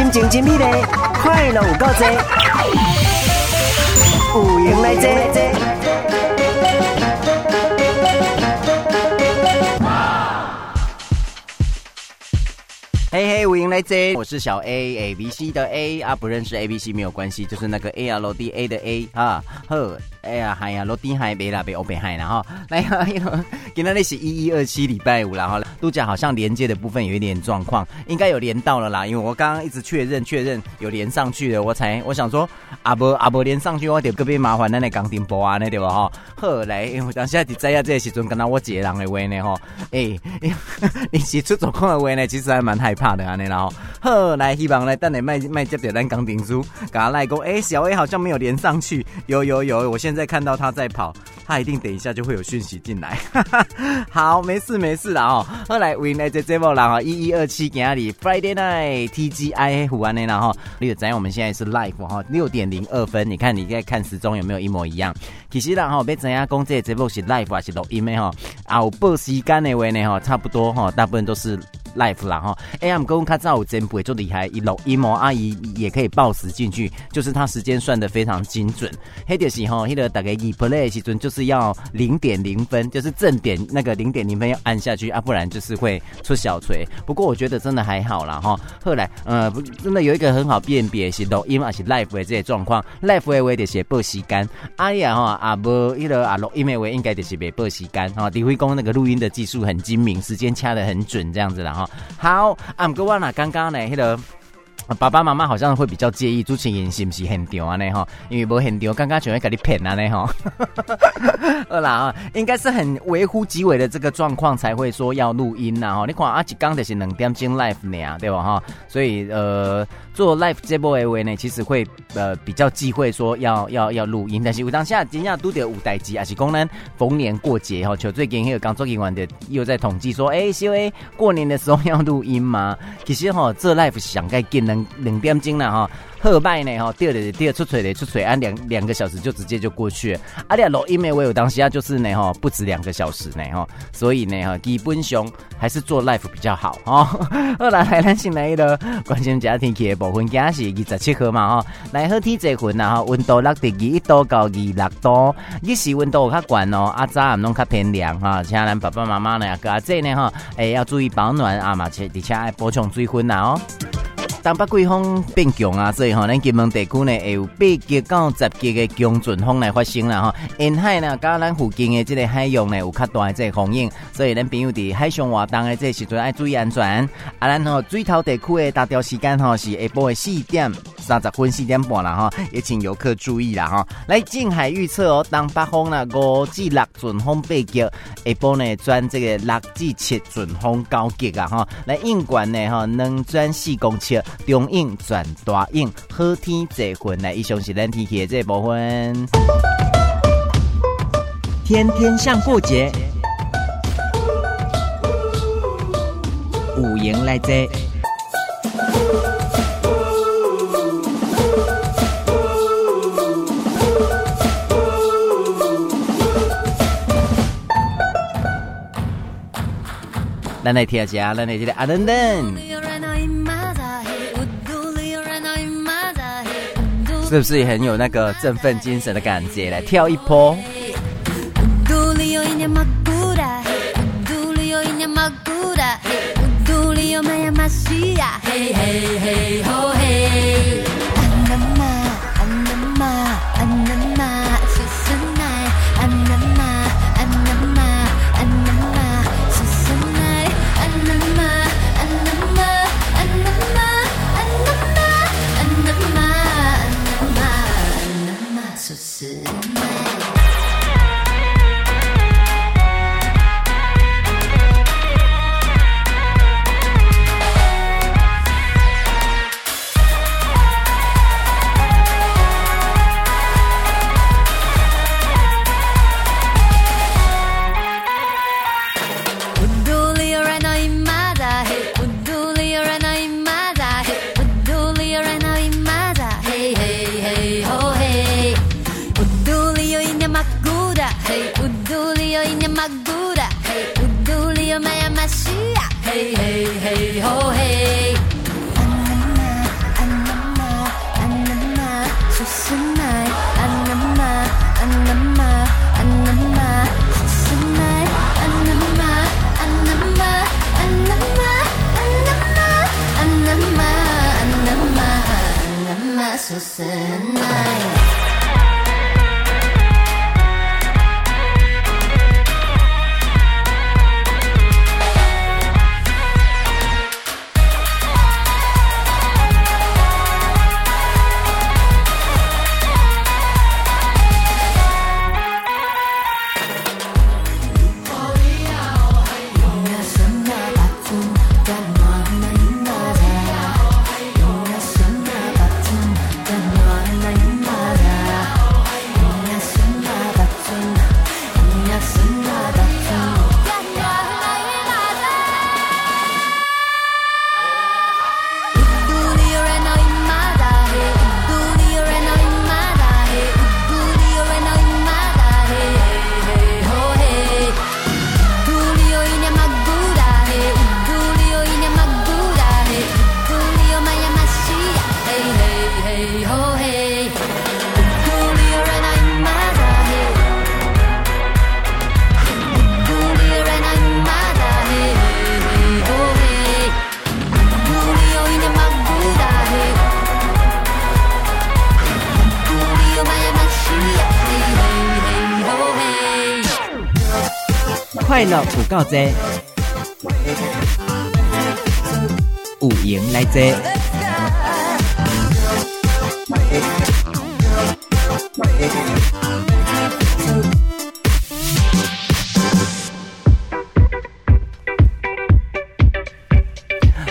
心情真美丽，快乐有够多，有闲来坐。来坐，我是小 A A B C 的 A 啊，不认识 A B C 没有关系，就是那个 A L D A 的 A 啊，呵。哎呀，嗨呀，罗丁海北啦，北欧北嗨然后来呀，今天那是一一二七礼拜五然后度假好像连接的部分有一点状况，应该有连到了啦，因为我刚刚一直确认确认有连上去的，我才我想说阿伯阿伯连上去，我得隔壁麻烦那那钢钉波啊那对吧哈？后来因为当下在在呀这时阵跟到我姐人的话呢哈，哎，你是出状况的话呢，其实还蛮害怕的啊，然后后来希望来等你卖卖这点单钢顶书，刚刚来讲，哎，小 A 好像没有连上去，有有有，我现在。看到他在跑，他一定等一下就会有讯息进来。好，没事没事了哦。后来为来这节目然后一一二七吉阿里 Friday Night TGI 胡安内然后六仔，我们现在是 live 哈，六点零二分。你看你在看时钟有没有一模一样？其实然后别怎样讲这节目是 live 还是录音的哈？啊，有报时间的话呢哈，差不多哈，大部分都是。Life 啦哈，AM 公卡照真不会就厉害，一楼一模阿姨也可以报时进去，就是他时间算得非常精准。黑点时候，黑的大概一 play 时准就是要零点零分，就是正点那个零点零分要按下去啊，不然就是会出小锤。不过我觉得真的还好啦哈。后来呃，真的有一个很好辨别是录音还是 life 的这些状况，life 的话就是报时间，阿呀哈啊不，一个啊录音的话应该就是没报时间哈。李辉公那个录音的技术很精明，时间掐得很准，这样子啦。好，啊，不过我那刚刚呢，那个爸爸妈妈好像会比较介意主持人是不是很丢啊？呢哈，因为不很丢，刚刚就会给你骗啊？呢哈，二 啦啊，应该是很微乎其微的这个状况才会说要录音呐哈。你看啊，一刚就是两点钟 live 呢，对吧哈？所以呃。做 live 这波 A V 呢，其实会呃比较忌讳说要要要录音，但是我当下今天都得五代机，而且功能逢年过节哈，就最近还有刚做完的又在统计说，哎、欸，因为过年的时候要录音吗？其实哈，这 live 想该给两点钟了哈。后半呢哈，第二第二出水的出水，按两两个小时就直接就过去了。啊，你录音没有？当时啊就是呢哈，不止两个小时呢哈，所以呢哈，基本上还是做 life 比较好哈。后 来来咱先来的关心家庭气的部分，今日是二十七号嘛哈，来好天这份啊哈，温度六点二一度到二六度，日时温度较悬哦，啊早暗拢较偏凉哈，请咱爸爸妈妈呢，个阿姐呢哈，诶要注意保暖啊嘛，且而且爱补充水分呐哦。东北季风变强啊，所以吼，咱金门地区呢会有八级到十级的强阵风来发生啦哈。沿海呢，加咱附近的这个海洋呢有较大的这个风影，所以咱朋友伫海上活动的这个时阵要注意安全。啊，咱吼水头地区的大调时间吼是下晡的四点三十分四点半啦哈，也请游客注意啦哈。来近海预测哦，东北风呢五至六阵风八级，下晡呢转这个六至七阵风九级啊哈。来应管呢哈能转四公尺。中影转大影，好天这份来，以上是咱天气的这部分。天天像过节，五营来坐。咱来听一下，咱来听阿伦伦。是不是也很有那个振奋精神的感觉？来跳一波。innocent. 快乐不够多，有闲来坐。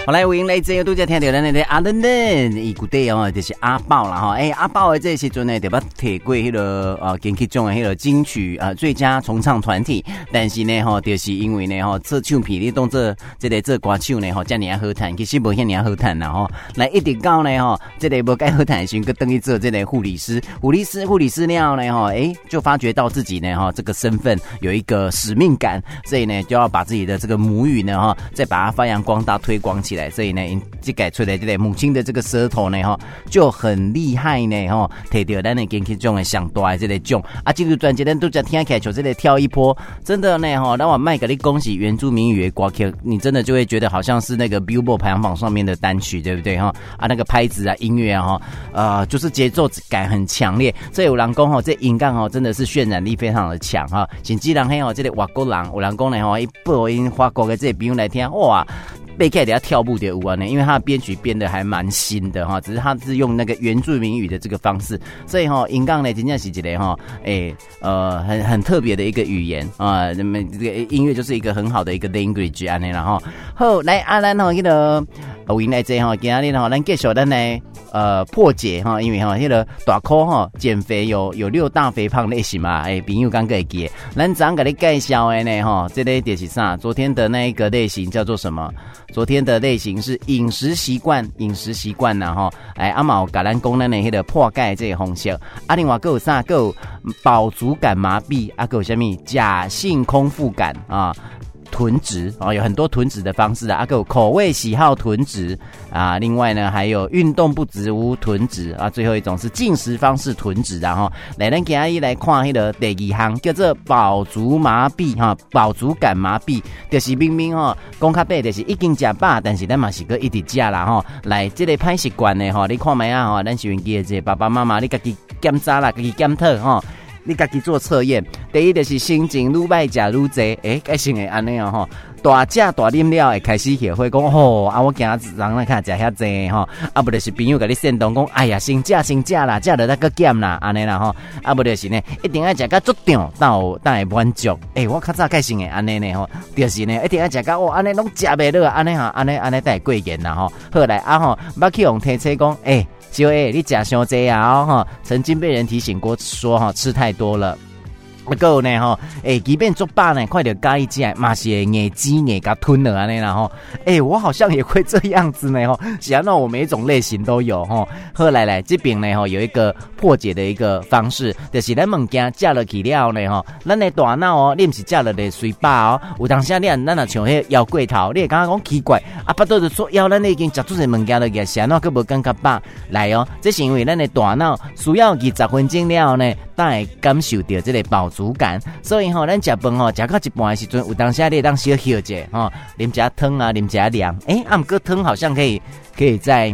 好来，我迎来这个度假听到咱的阿伦伦，伊古代哦，就是阿爆了哈。哎，阿爆的这时阵呢，得把铁贵迄个啊，金曲奖的迄个金曲啊，最佳重唱团体。但是呢，哈，就是因为呢，哈，这唱片你动这这个这歌手呢，哈，这样好弹，其实无遐尔好弹呐，哈。来一直到呢，哈，这个无该好弹，先个等于做这个护理师，护理师，护理师了呢，哈，哎，就发觉到自己呢，哈，这个身份有一个使命感，所以呢，就要把自己的这个母语呢，哈，再把它发扬光大，推广起来。所以呢，这改出来这个母亲的这个舌头呢，哈，就很厉害呢，哈，提到咱的金曲奖的上大的这个奖啊，这个专辑咱都在听起来就这里跳一波，真的呢，哈，让我麦给你恭喜原住民语的歌曲，你真的就会觉得好像是那个 Billboard 排行榜上面的单曲，对不对，哈？啊，那个拍子啊，音乐啊，哈，呃，就是节奏感很强烈。这有人讲哈，这音感哦，真的是渲染力非常的强哈。甚至人嘿哦，这里外国人，有人讲呢，哈，一播音法国的这个朋友来听，哇！贝凯底下跳步的舞啊呢，因为他的编曲编的还蛮新的哈，只是他是用那个原住民语的这个方式，所以哈，音杠呢真正是一个哈，诶呃很很特别的一个语言啊，那么这个音乐就是一个很好的一个 language 啊呢，然后好来阿兰哈，那个我迎来这哈，今天哈，咱介绍咱来呃破解哈，因为哈，那个大箍哈减肥有有六大肥胖类型嘛，诶，朋友刚给记，咱怎给你介绍的呢哈，这类就是啥？昨天的那一个类型叫做什么？昨天的类型是饮食习惯，饮食习惯呐哈，哎阿毛橄榄功能那些的破盖这个红色，阿另外还有啥？还有饱足感麻痹，阿还有什么假性空腹感啊？囤值啊，有很多囤值的方式啊，阿个口味喜好囤值啊，另外呢还有运动不足无囤值啊，最后一种是进食方式囤值，然后来咱给阿姨来看迄个第二项叫做饱足麻痹哈，饱足感麻痹就是明明哈，讲较白就是已经吃饱，但是咱嘛是个一直吃啦哈，来这个歹习惯的哈，你看没啊哈，咱收音机的这爸爸妈妈你自己检查啦，自己检讨哈。你家己做测验，第一就是心情愈歹食愈济，诶，开心诶安尼啊吼，大食大啉了会开始学会讲吼，啊我今日人来看食遐济吼，啊不就是朋友甲你煽动讲，哎呀先食先食啦，食了那个减啦，安尼啦吼，啊不就是呢，一定要食甲足长，到但会满足，诶、我较早开心诶安尼呢吼，就是呢，一定要食甲哦，安尼拢食袂落，安尼哈，安尼安尼会过瘾啦吼，后来啊吼，捌去用提车讲，诶、就诶，你假想这样哈，曾经被人提醒过说哈，吃太多了。不够呢哈，诶，即便做饱呢，快点加一加，嘛是眼鸡眼给吞了安尼啦吼，诶，我好像也会这样子呢哈，想到我每一种类型都有哈。后来来这边呢哈，有一个破解的一个方式，就是咱物件加了去了呢哈，咱的大脑哦，你不是加了的水饱哦，有当下你啊，咱啊像迄腰过头，你刚刚讲奇怪，啊，不都是说腰咱已经食出些物件了，个想到个无感觉饱？来哦，这是因为咱的大脑需要二十分钟了后呢，才会感受到这个饱足感，所以吼，咱食饭吼，食到一半的时阵，有当下你会当小歇者吼，啉下汤啊，啉下凉，诶，啊，毋过汤好像可以，可以在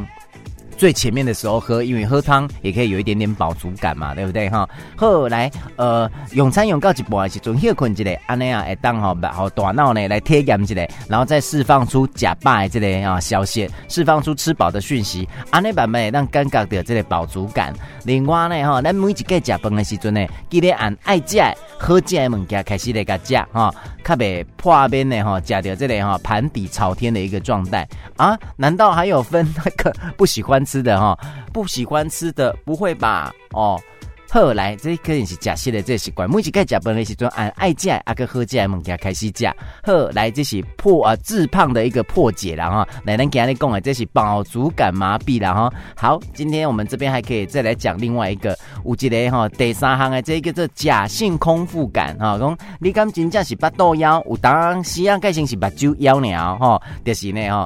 最前面的时候喝，因为喝汤也可以有一点点饱足感嘛，对不对哈？后来呃，用餐用到一半的时阵，休困一下，安尼啊，会当吼，好大脑呢来体验一下，然后再释放出假拜这个啊消息，释放出吃饱的讯息，安尼慢慢让感觉到这个饱足感。另外呢哈，咱每一个食饭的时阵呢，记得按爱食好食的物件开始来甲食哈，较袂破面的哈，食到这个哈盘底朝天的一个状态啊？难道还有分那个不喜欢吃的哈？不喜欢吃的不会吧？哦。后来这可能是假戏的这习惯，每次该食饭的时阵按爱食啊个好食的物件开始食。后来这是破啊致胖的一个破解了哈。来，咱今日讲的这是饱足感麻痹了哈。好，今天我们这边还可以再来讲另外一个，有一个哈第三项的这个叫假性空腹感哈。讲你敢真正是八肚枵，有当时啊，改成是目睭枵了哈，就是呢哈。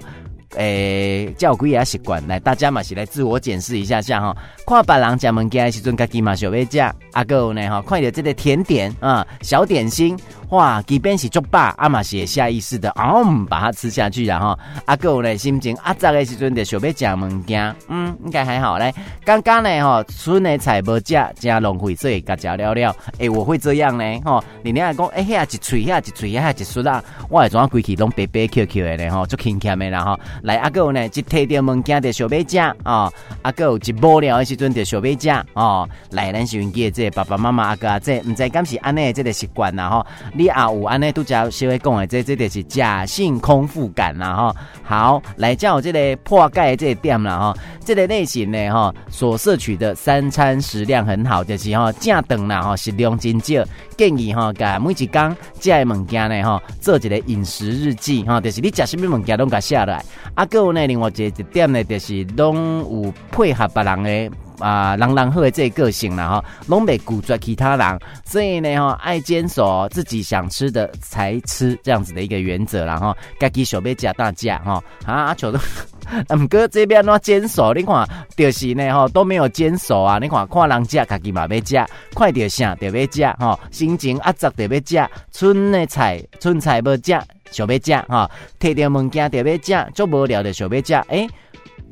诶，照顾也习惯来，大家嘛是来自我检视一下下哈。看别人食物件的时阵，家己嘛想要食。阿哥呢哈，看到这个甜点啊，小点心，哇，即便是足饱，阿嘛是下意识的，嗯，把它吃下去然后。阿哥呢心情阿杂的时阵就想要食物件，嗯，应该还好来。刚刚呢哈，剩的菜无食，真浪费，水甲食了了。诶，我会这样呢哈。你俩讲，诶，遐一喙，遐一喙，遐一梳啦，我会怎样规气拢白白 Q Q 的呢哈，足轻轻的然后。来，阿哥呢，一提着物件的小白酱啊，阿哥一无聊的时阵的小白酱哦。来，咱收音机这爸爸妈妈阿哥阿姐，唔知敢是安尼这个习惯啦哈。你也有安尼都叫稍微讲的，这这就是假性空腹感啦哈。好，来叫我这个破解这个点啦哈。这个类型呢哈，所摄取的三餐食量很好，就是哈正顿啦哈，食量真少。建议哈，甲每一工食的物件呢哈，做一个饮食日记哈，就是你食什么物件拢甲写来。啊，还有呢，另外一个一点呢，就是拢有配合别人的啊，人人好的这个个性啦哈，拢袂拒绝其他人，所以呢哈，爱坚守自己想吃的才吃这样子的一个原则啦哈，家己想要食大家哈，啊阿球都，毋过这边怎坚守？你看，就是呢哈，都没有坚守啊，你看看人食，家己嘛要食，看到啥就要食哈，心情阿杂就要食，剩的菜剩菜要食。小白酱哈，提点物件特别酱，做无聊的小白酱。哎，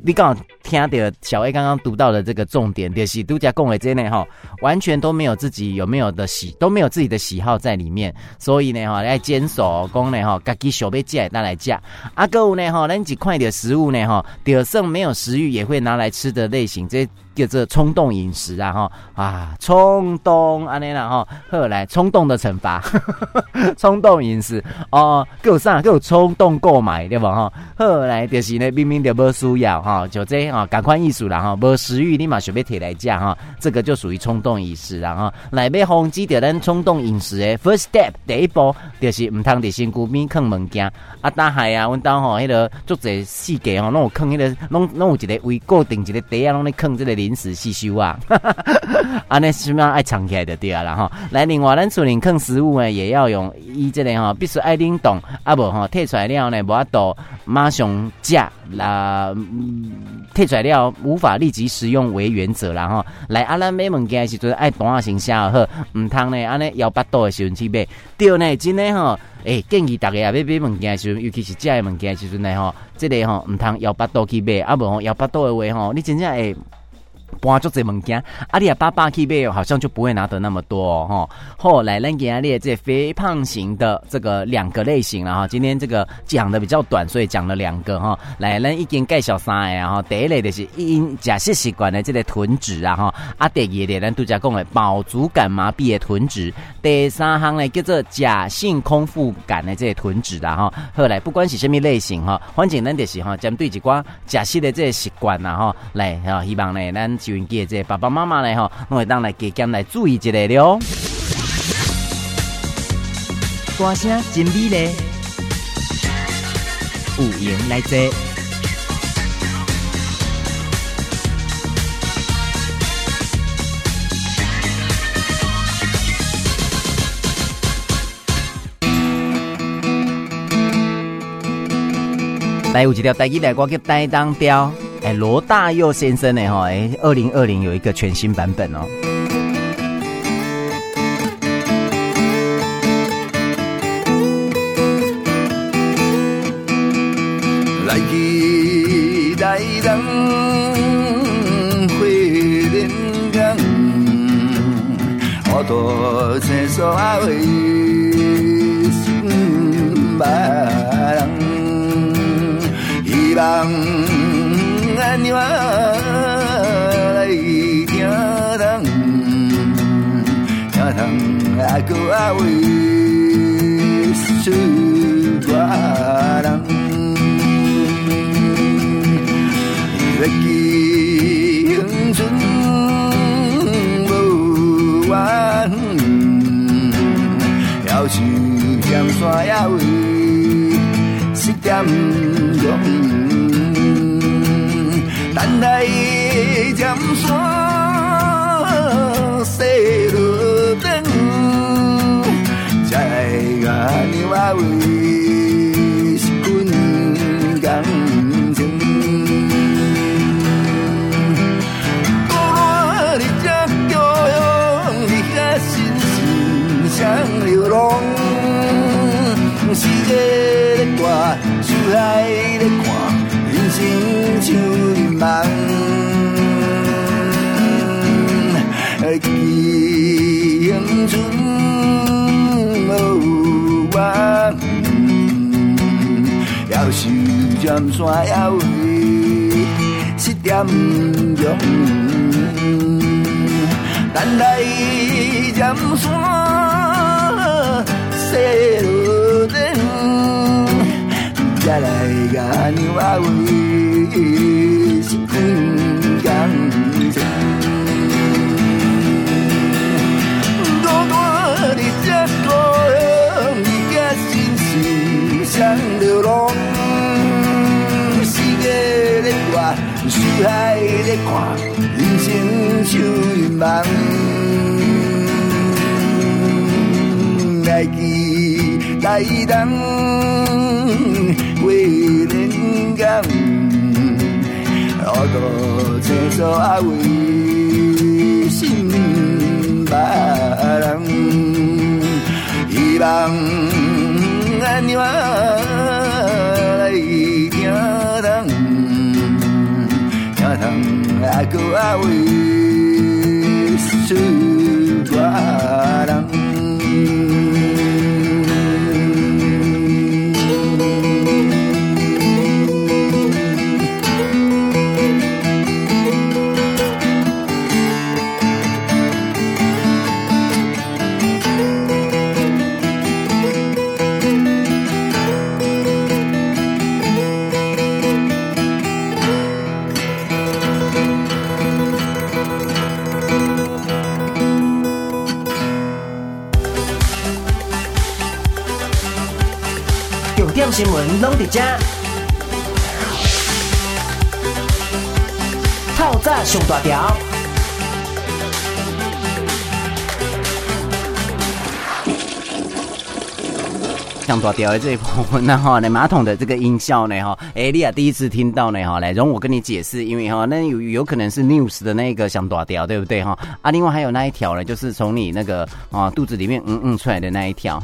你刚刚听到小 A 刚刚读到的这个重点，就是独家共为这内哈，完全都没有自己有没有的喜，都没有自己的喜好在里面。所以呢哈，来坚守讲呢哈，家己小白酱拿来吃。阿哥呢哈，咱只看点食物呢哈，第剩没有食欲也会拿来吃的类型这。叫做冲动饮食啊哈啊冲动安尼啦哈，后来冲动的惩罚，冲动饮食。哦，够啥？够冲动购买对吧哈？后来就是呢，明明就无需要哈，就这啊，赶快艺术啦哈，无食欲立马准备提来讲哈，这个就属于冲动饮食然后来被红基的人冲动饮食诶，first step 第一步就是唔通伫身躯边啃物件。啊，大海啊，阮兜吼迄个做者细节吼，拢有啃迄个，拢拢有一个位固定一个地啊，拢咧啃这个。临时细修啊，啊，那什么爱藏起来的对啊，然后来另外咱厝里啃食物呢，也要用伊这个哈，必须爱冷冻啊，不哈，退出来了呢，无法度马上食啦，退出来了无法立即食用为原则啦哈。来啊，咱买物件是就是爱当下先下好，唔通呢，安尼腰巴肚的时阵去买，对呢，真的哈，诶，建议大家啊，买买物件的时阵，尤其是食的物件的时阵呢，吼，这个吼唔通腰巴肚去买，啊不吼腰巴肚的话吼，你真正会。搬足这物件，阿里亚爸爸去买，好像就不会拿得那么多哦。后来咱给阿列这肥胖型的这个两个类型了哈。今天这个讲的比较短，所以讲了两个哈。来，咱已经介绍三个哈。第一类就是因假食习惯的这个囤脂啊哈。啊，第二类咱都在讲的饱足感麻痹的囤脂。第三项呢叫做假性空腹感的这个囤脂的哈。后来不管是什么类型哈，反正咱就是哈针对一寡假食的这个习惯呐哈。来哈，希望呢咱。就应这爸爸妈妈来吼，我会当来加减来注意一下了。歌声真美丽，有闲来坐。来有一条台语来，我叫台东调。哎，罗大佑先生呢？哈，哎，二零二零有一个全新版本哦。来去来人花莲港，好多青山啊，为心别人，希望。来听通，听通阿哥阿为思挂人，要记恒春。要是尖山也为失点容，等待尖山西路灯，才来甲你话为是滚感情。多你这叫用你的心事像流浪。世界迷茫。记恒春无我，要是尖山也为失点容，等待尖山西路。再来事像流浪。世界在转，四海在看，人生像迷茫。来去来等。为人间，好多情所为心别人，希望安怎来听通，听通阿哥阿为思新闻拢在这，透早上大条。上大条的这一部分呢，哈，那马桶的这个音效呢，哈，哎，莉亚第一次听到呢，哈，来容我跟你解释，因为哈，那有有可能是 news 的那个上大条，对不对，哈？啊，另外还有那一条呢，就是从你那个啊肚子里面嗯嗯出来的那一条。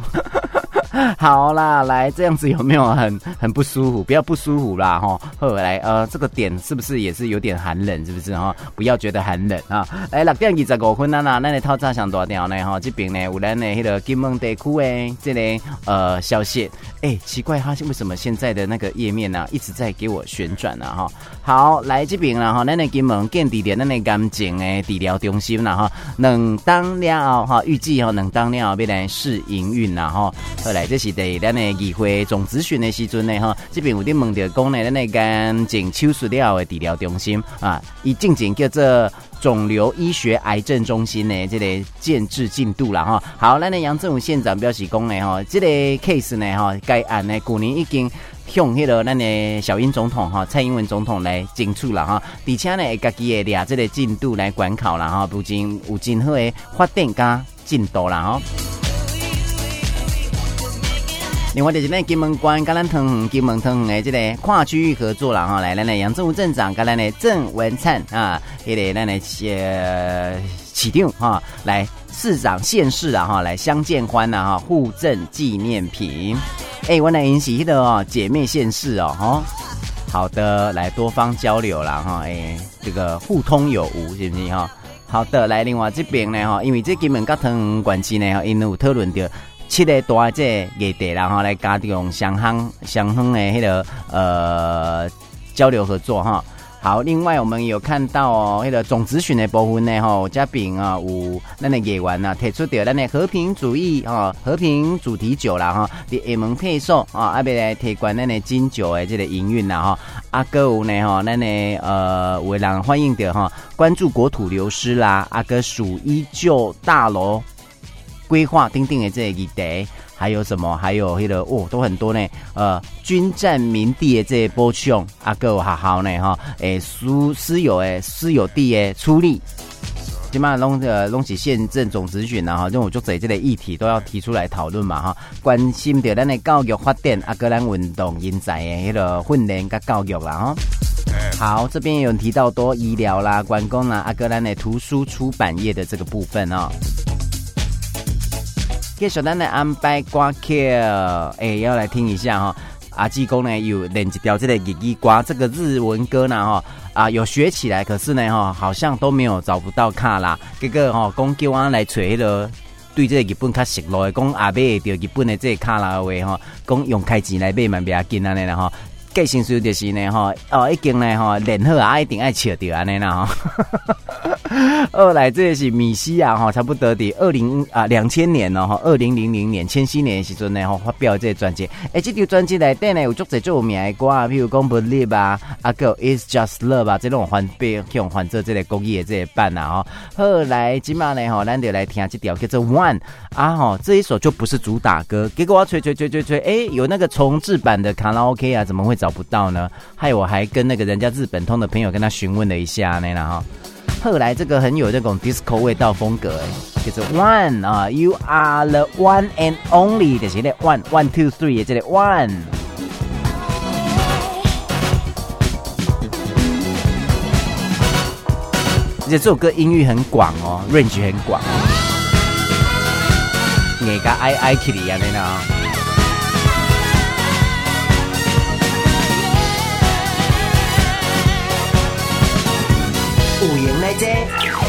好啦，来这样子有没有很 很不舒服？不要不舒服啦，哈。后来呃，这个点是不是也是有点寒冷？是不是哈？不要觉得寒冷啊。来六点二十五分啦啦，那你透早上大条呢？哈，这边呢有咱的那个金门地区诶，这里、呃消息。哎、奇怪，他为什么现在的那个页面呢、啊、一直在给我旋转呢？哈，好，来这边了哈，咱的金门建地点咱的干净诶治疗中心啦哈，能当了哈，预计哈能当了未来试营运啦哈。后来这是在咱的议会总咨询的时阵呢哈，这边有点问到讲呢，咱的干净手术了的治疗中心啊，以进前叫做。肿瘤医学癌症中心呢，这个建制进度了哈。好，咱的杨政武县长表示讲呢哈，这个 case 呢哈，该案呢，去年已经向迄个咱的小英总统哈，蔡英文总统来争取了哈，而且呢，家己也俩这个进度来管考了哈，不仅有真好的发展加进度了哈。另外就是呢，金门关跟咱汤金门汤诶，这个跨区域合作了哈，来来来，杨政务镇长跟咱的郑文灿啊，也得咱的呃起定哈，来市长县市啊哈，来相见欢呐哈，互赠纪念品。哎，我来引起的哦，姐妹县市哦哈，好的，来多方交流了哈，哎，这个互通有无，是不是哈？好的，来另外这边呢哈，因为这金门跟桃园县市呢，因有讨论到七个大这议题，然后来加强双方双方的迄个呃交流合作哈。好，另外我们有看到哦，那个总咨询的部分呢，吼，嘉宾啊，有咱的议员啊，提出掉咱的和平主义啊，和平主题酒啦哈，的厦门配送啊，阿别来提关咱的金酒的这个营运啦哈，阿哥有呢哈，咱的呃，为人欢迎的哈，关注国土流失啦，阿哥属依旧大楼规划订定的这个议题。还有什么？还有那个哦，都很多呢。呃，军占民地的这些波凶，阿哥好好呢哈。诶，私私有诶，私有地诶，出力，起码弄呃弄起县政总质询然后这种就这这类议题都要提出来讨论嘛哈。关心着咱的教育发展，阿哥咱运动人才的那个训练跟教育啦哈。好，这边有提到多医疗啦、观光啦，阿哥咱的图书出版业的这个部分哦。给小丹来安排歌曲，哎，要来听一下哈。阿济公呢有练一条这个日语歌，这个日文歌呢哈啊有学起来，可是呢哈好像都没有找不到卡啦。这个哈讲叫我来找那个对这个日本较熟络的，讲阿买到日本的这个卡啦的话哈，讲用开钱来买嘛，不要紧安尼啦哈。计薪水就是呢哈哦，已经呢哈练好啊，一定爱笑掉安尼啦哈。二 来这是米西亚哈，差不多的二零啊两千年了哈，二零零零年千禧年的时阵呢哈发表这专辑。哎，这条专辑内底呢有足侪最有名的歌啊，譬如讲 Believe 啊，啊个 Is Just Love 啊，这种翻变用换做这个国语的这个版啊哈。后来今嘛呢哈，咱就来听这条叫做 One 啊哈，这一首就不是主打歌，结果我吹吹吹吹吹，哎，有那个重制版的卡拉 OK 啊，怎么会？找不到呢，害我还跟那个人家日本通的朋友跟他询问了一下呢，然后后来这个很有这种 disco 味道风格，哎，就是 one 啊，you are the one and only 的，就是那 one one two three 的这里 one。而且这首歌音域很广哦，range 很广，你个 I I Kitty 啊，那呢？有闲来坐。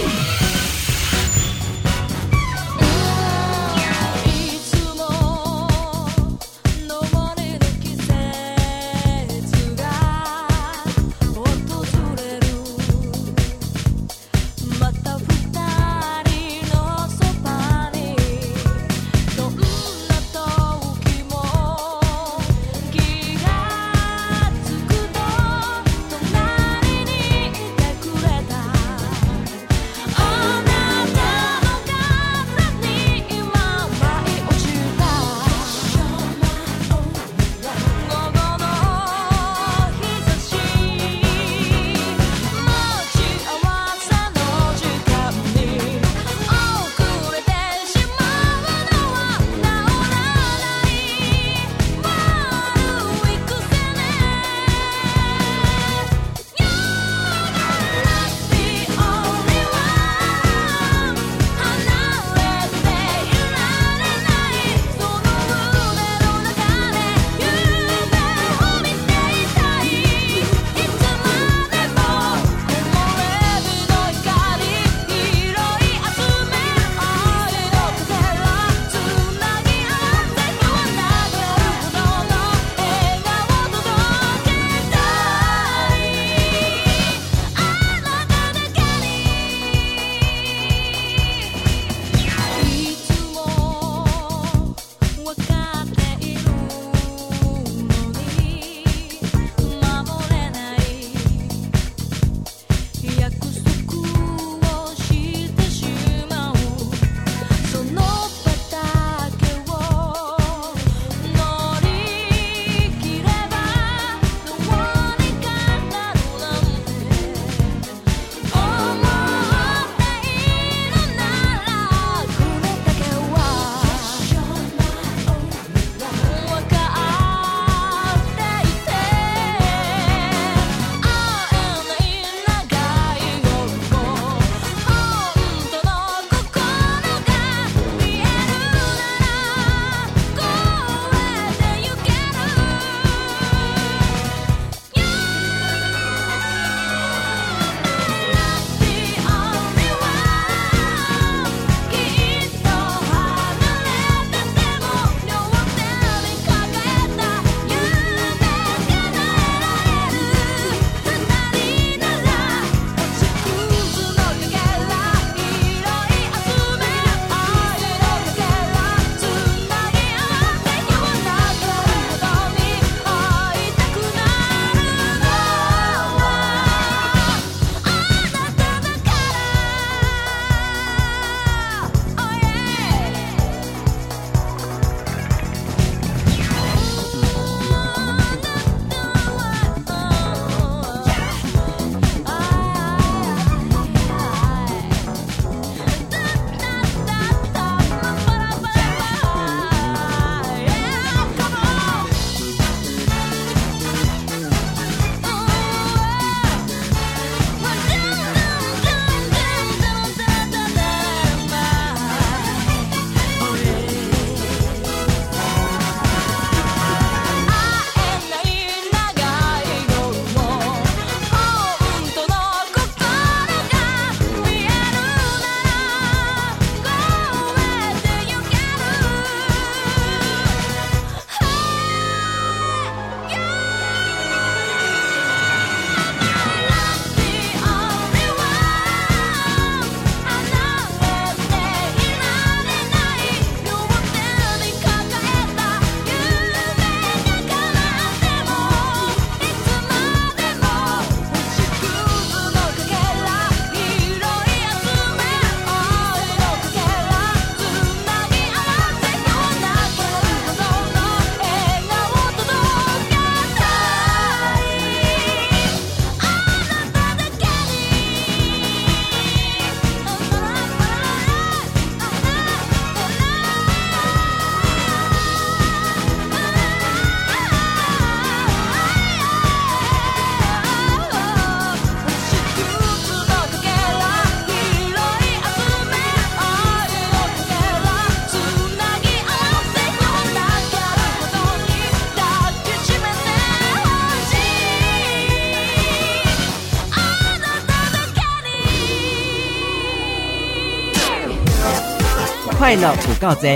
快乐有够多，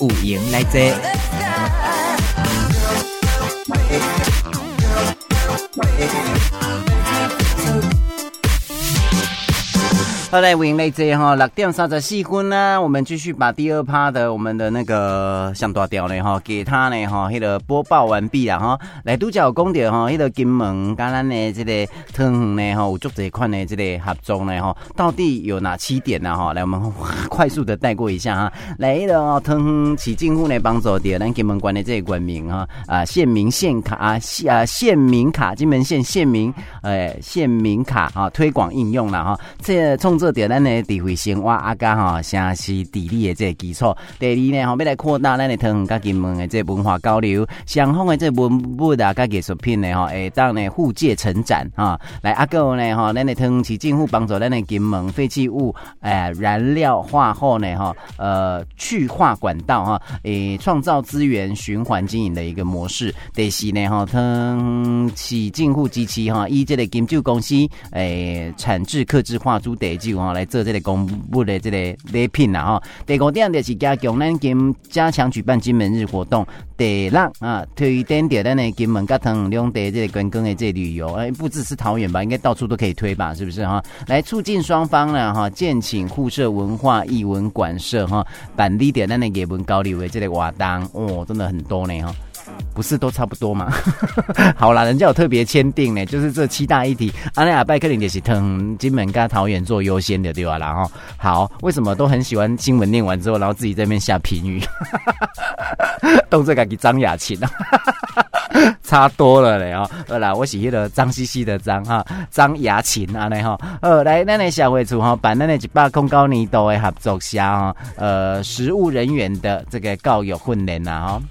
有闲来坐。好来，欢迎来这哈，六点三十四分呢，我们继续把第二趴的我们的那个想大调呢哈，给他呢哈，迄个播报完毕了哈。来独角公的哈，迄个金门跟咱的这个汤圆呢哈，有足这款的这个合作呢哈，到底有哪七点呢哈？来，我们 快速的带过一下哈。来，迄个汤圆起进户呢帮助的咱金门关的这个冠名哈啊，县民县卡啊，啊县民卡，金门县县民呃县民卡啊，推广应用了哈，这冲。做掉咱的智慧生活啊，加吼城市地理的这个基础。第二呢，吼要来扩大咱的汤圆甲金门的这个文化交流，双方的这个文物啊，甲艺术品呢，吼会当呢互借成长哈。来啊，个呢，吼咱的汤圆市政府帮助咱的金门废弃物诶燃料化后呢，哈呃去化管道哈，诶创造资源循环经营的一个模式。第四呢，吼汤圆市政府支持哈，以这个金酒公司诶产制客制化猪地来做这个公布的这个礼品啦哈。第五点就是加强咱金加强举办金门日活动，第六啊推点点咱的金门加汤两地这个观光的这旅游，哎，不只是桃园吧，应该到处都可以推吧，是不是哈？来促进双方呢哈，建请互设文化艺文馆舍哈，办理点咱的艺文交流的这个活动，哦，真的很多呢哈。不是都差不多吗？好啦，人家有特别签订呢，就是这七大议题，阿内亚拜克林也是腾金门跟桃园做优先的，对吧？然后好，为什么都很喜欢新闻念完之后，然后自己在那边下评语，动作感给张雅琴啊，差多了嘞哦！好啦，我是那个脏兮兮的脏哈，张雅琴啊，那哈，呃，来，那那小会处哈，办那那一百空高年度的合作下哈，呃，实务人员的这个教育训练呐哈。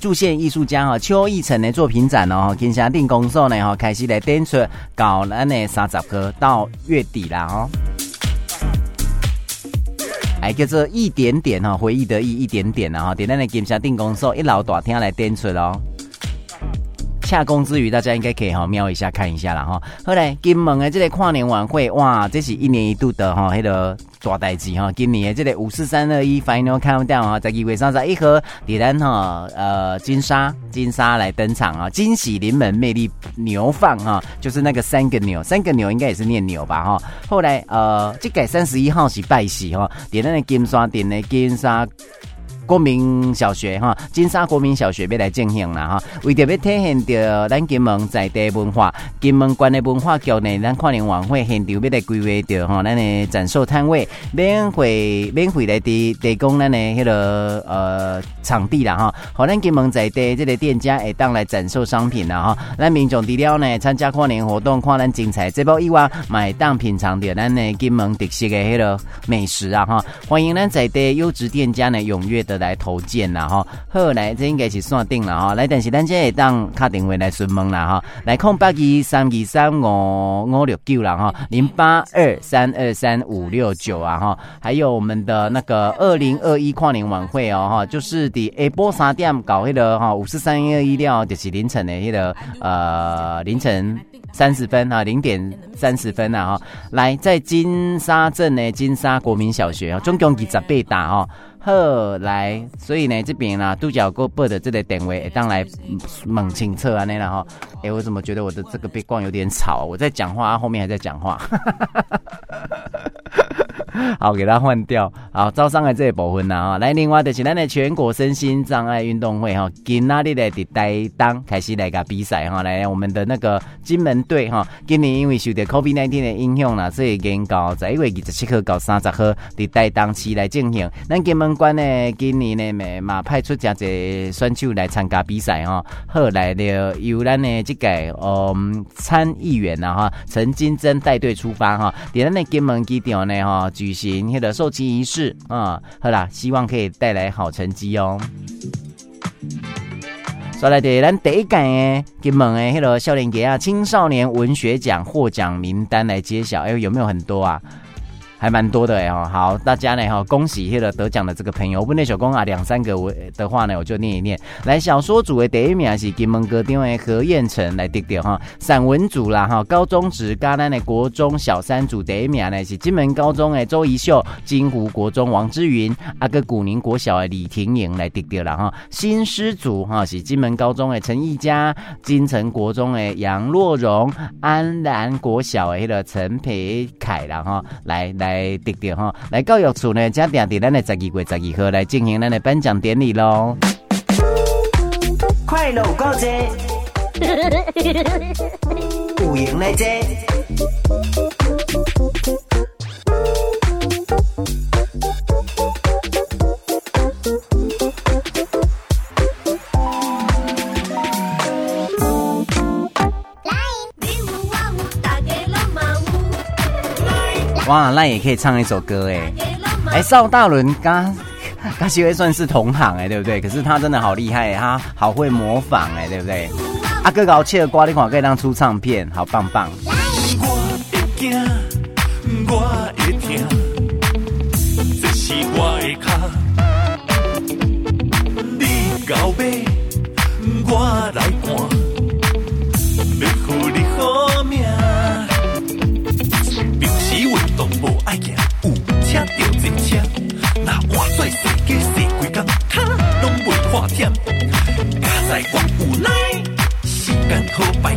驻线艺术家哈邱义成的作品展哦，金霞定工作呢哈，开始来展出搞咱的三十个到月底啦哈，还叫做一点点哈，回忆的一一点点啊哈，点咱的金霞定工作一老大厅来展出哦。洽公之余，大家应该可以哈瞄一下看一下啦哈。后来金门的这个跨年晚会哇，这是一年一度的哈，那个大代志哈。今年的这个五四三二一 Final Countdown 哈，在二月三十一号，点燃哈呃金沙金沙来登场啊，惊喜临门魅力牛放哈，就是那个三个牛，三个牛应该也是念牛吧哈。后来呃，这改三十一号是拜喜哈，点燃的金沙点的金沙。国民小学哈，金沙国民小学要来进行了哈，为着要体现着咱金门在地文化，金门县的文化局呢，咱跨年晚会现场要来规划着哈，咱的展售摊位免费免费来提提供咱的迄个呃场地啦哈，好，咱金门在地这个店家会当来展售商品啦哈，咱民众除了呢参加跨年活动，看咱精彩节目以外，买当品尝着咱的金门特色的迄个美食啊哈，欢迎咱在地优质店家呢踊跃的。来投件啦哈，后来这应该是算定了哈。来，但是咱这会当打电话来询问啦哈。来，空八二三二三五五六九啦哈，零八二三二三五六九啊哈。还有我们的那个二零二一跨年晚会哦哈，就是的下晡三点搞那个哈，五四三二一料就是凌晨的那个呃凌晨三十分啊，零点三十分啊哈。来，在金沙镇的金沙国民小学啊，总共二十八打哈。好来，所以呢，这边呢，独角哥播的这个电话，当来猛清测啊，那然后，哎，我怎么觉得我的这个背光有点吵？我在讲话，后面还在讲话。哈哈哈 好，给它换掉。好，招商的这一部分呢，哈，来，另外就是咱的全国身心障碍运动会哈，今哪里的第台当开始来个比赛哈，来，我们的那个金门队哈，今年因为受到 COVID-19 的影响啦，所以延到在一月二十七号到三十号第台当期来进行。咱金门关呢，今年呢嘛派出真侪选手来参加比赛哈，后来的由咱的这个嗯参议员呐哈陈金珍带队出发哈，在咱的金门机场呢哈。举行那个授旗仪式啊，好啦，希望可以带来好成绩哦。说来的，咱第一届诶，金门诶，那个少年家啊，青少年文学奖获奖名单来揭晓。哎，有没有很多啊？还蛮多的哎哈，好，大家呢哈，恭喜那个得奖的这个朋友。我本来想讲啊，两三个我的话呢，我就念一念。来，小说组的第一名是金门高中的何彦辰来得到哈，散文组啦哈，高中职嘉南的国中小三组第一名呢是金门高中的周怡秀，金湖国中王之云，阿个古宁国小的李婷莹来得到了哈。新诗组哈是金门高中的陈义佳，金城国中的杨若荣，安南国小的那个陈培凯了哈，来来。来得着哈，来教育处呢，正定伫咱的十二月十二号来进行咱的颁奖典礼喽。快乐过节，有闲来坐。哇，那也可以唱一首歌哎。哎，邵大伦刚 刚其微算是同行哎，对不对？可是他真的好厉害，他好会模仿哎，对不对？阿哥搞切的瓜，你看可以当出唱片，好棒棒。我，我，这是我的。你，我来。停车，那换小世界，坐几工，拢袂看厌。驾驶我有耐，时间好白。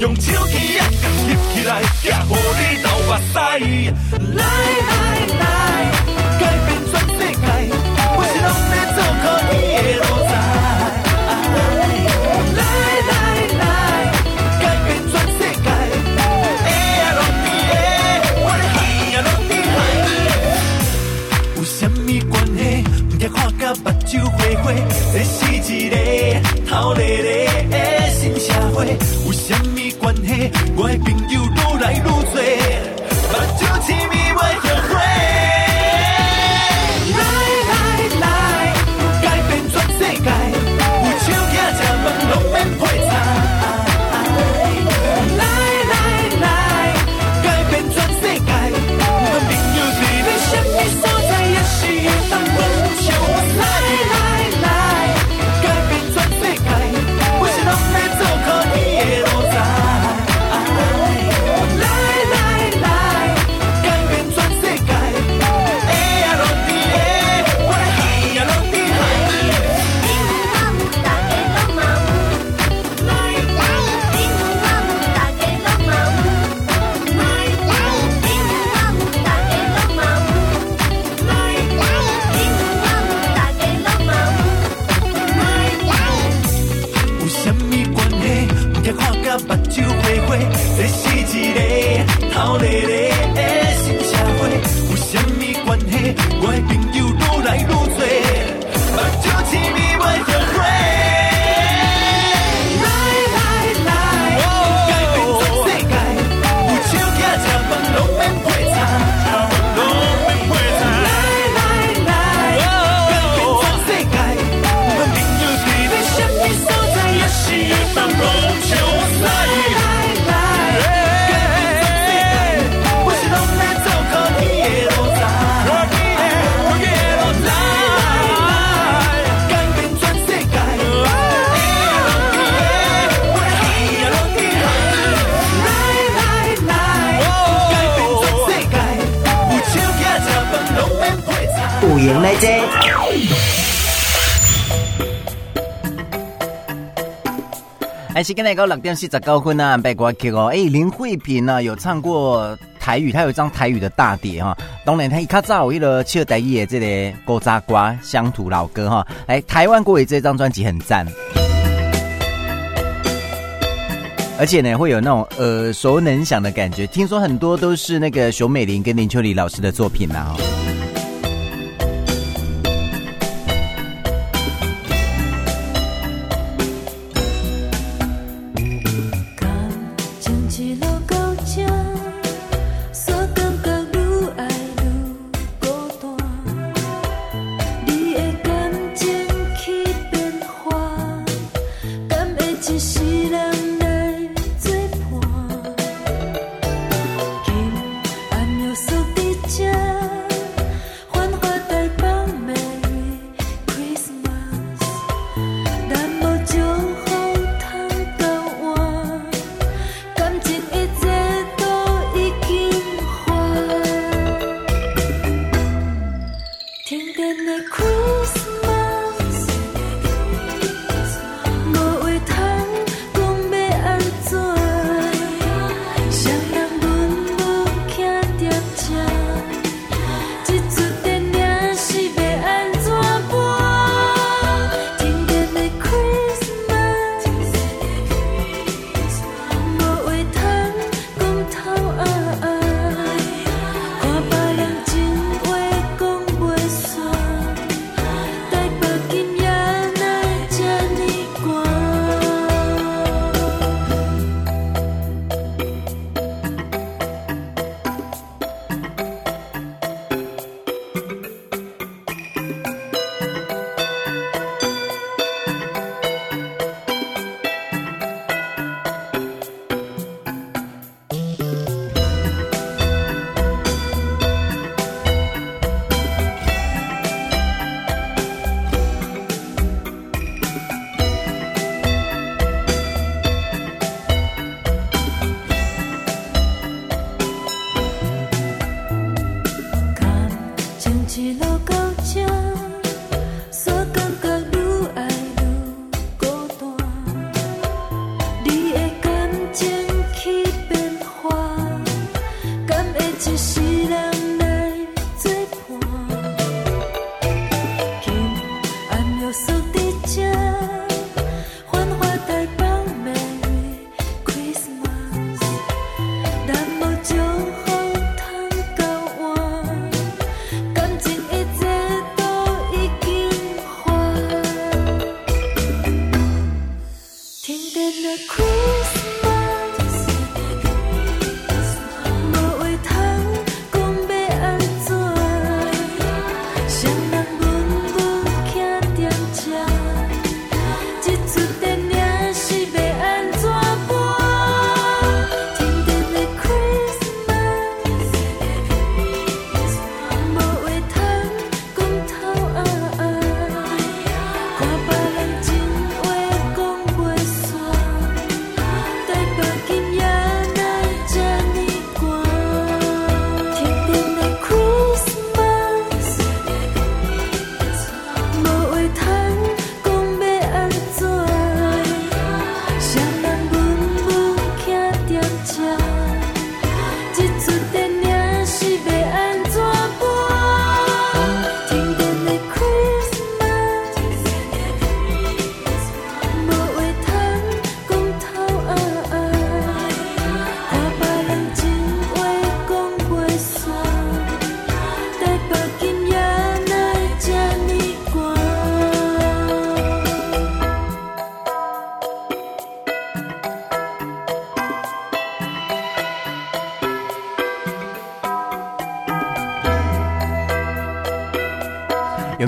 用手机啊给它起来呀无你着哇塞来来有甚么关系？我的朋友愈来愈多。哎，时间来到六点四十九分啊，不挂机哦。哎，林慧萍啊，有唱过台语，她有一张台语的大碟哈。当然，他一开早，我一唱第一个，这里高渣瓜乡土老歌哈。哎，台湾国语这张专辑很赞，而且呢，会有那种耳熟能详的感觉。听说很多都是那个熊美玲跟林秋离老师的作品呐。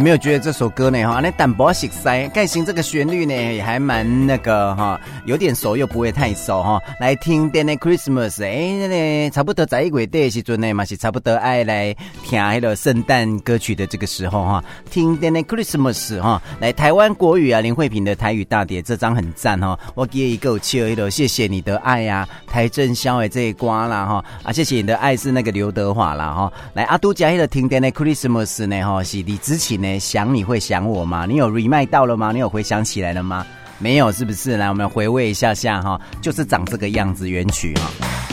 没有觉得这首歌呢？哈，那淡薄熟悉，盖行这个旋律呢，也还蛮那个哈，有点熟又不会太熟哈。来听《Danny Christmas》哎，那差不多在一月的时阵呢，嘛是差不多爱来听那个圣诞歌曲的这个时候哈。听《Danny Christmas》哈，来台湾国语啊，林慧萍的台语大碟，这张很赞哈。我给一个切一个，谢谢你的爱呀，邰正宵的这一瓜啦哈，啊，谢谢你的爱是那个刘德华啦哈。来阿都加一个听《Danny Christmas》呢哈，是你之前。想你会想我吗？你有 remind 到了吗？你有回想起来了吗？没有，是不是？来，我们回味一下下哈，就是长这个样子，原曲哈。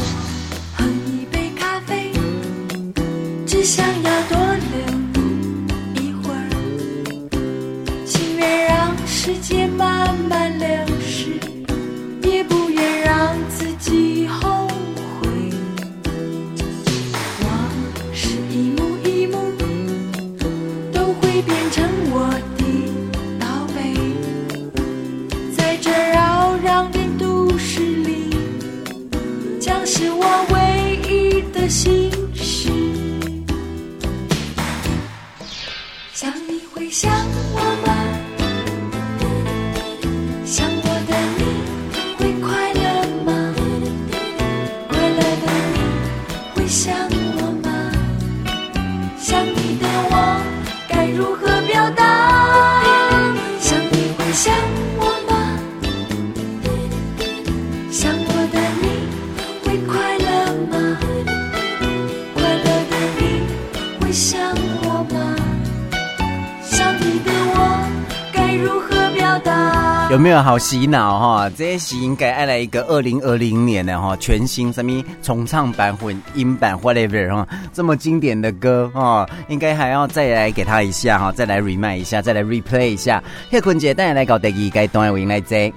想想你会想我吗？没有好洗脑哈？这些戏应该爱来一个二零二零年的哈全新什么重唱版、混音版 whatever 哈，这么经典的歌哈，应该还要再来给他一下哈，再来 remind 一下，再来 replay 一下。谢坤姐，带你来搞第二阶段位来这。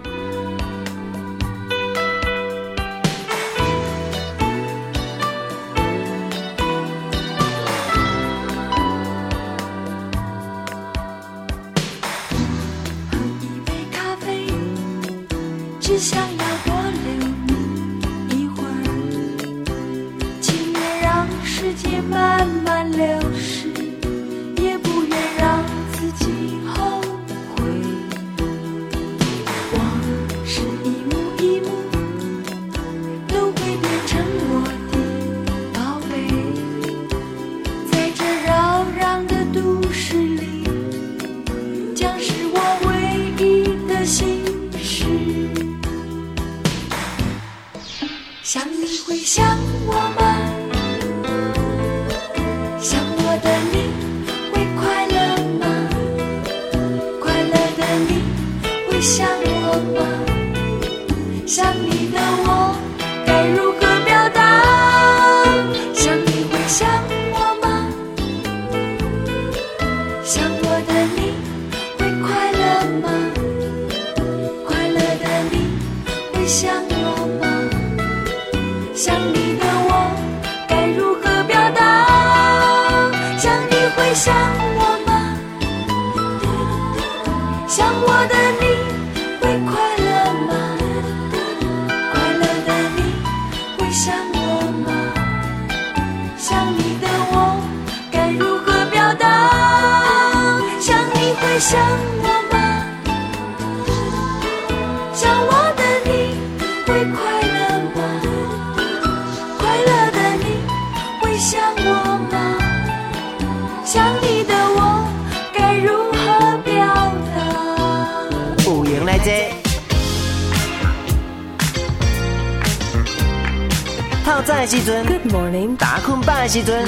透早的时阵，Good morning，打困饱的时阵，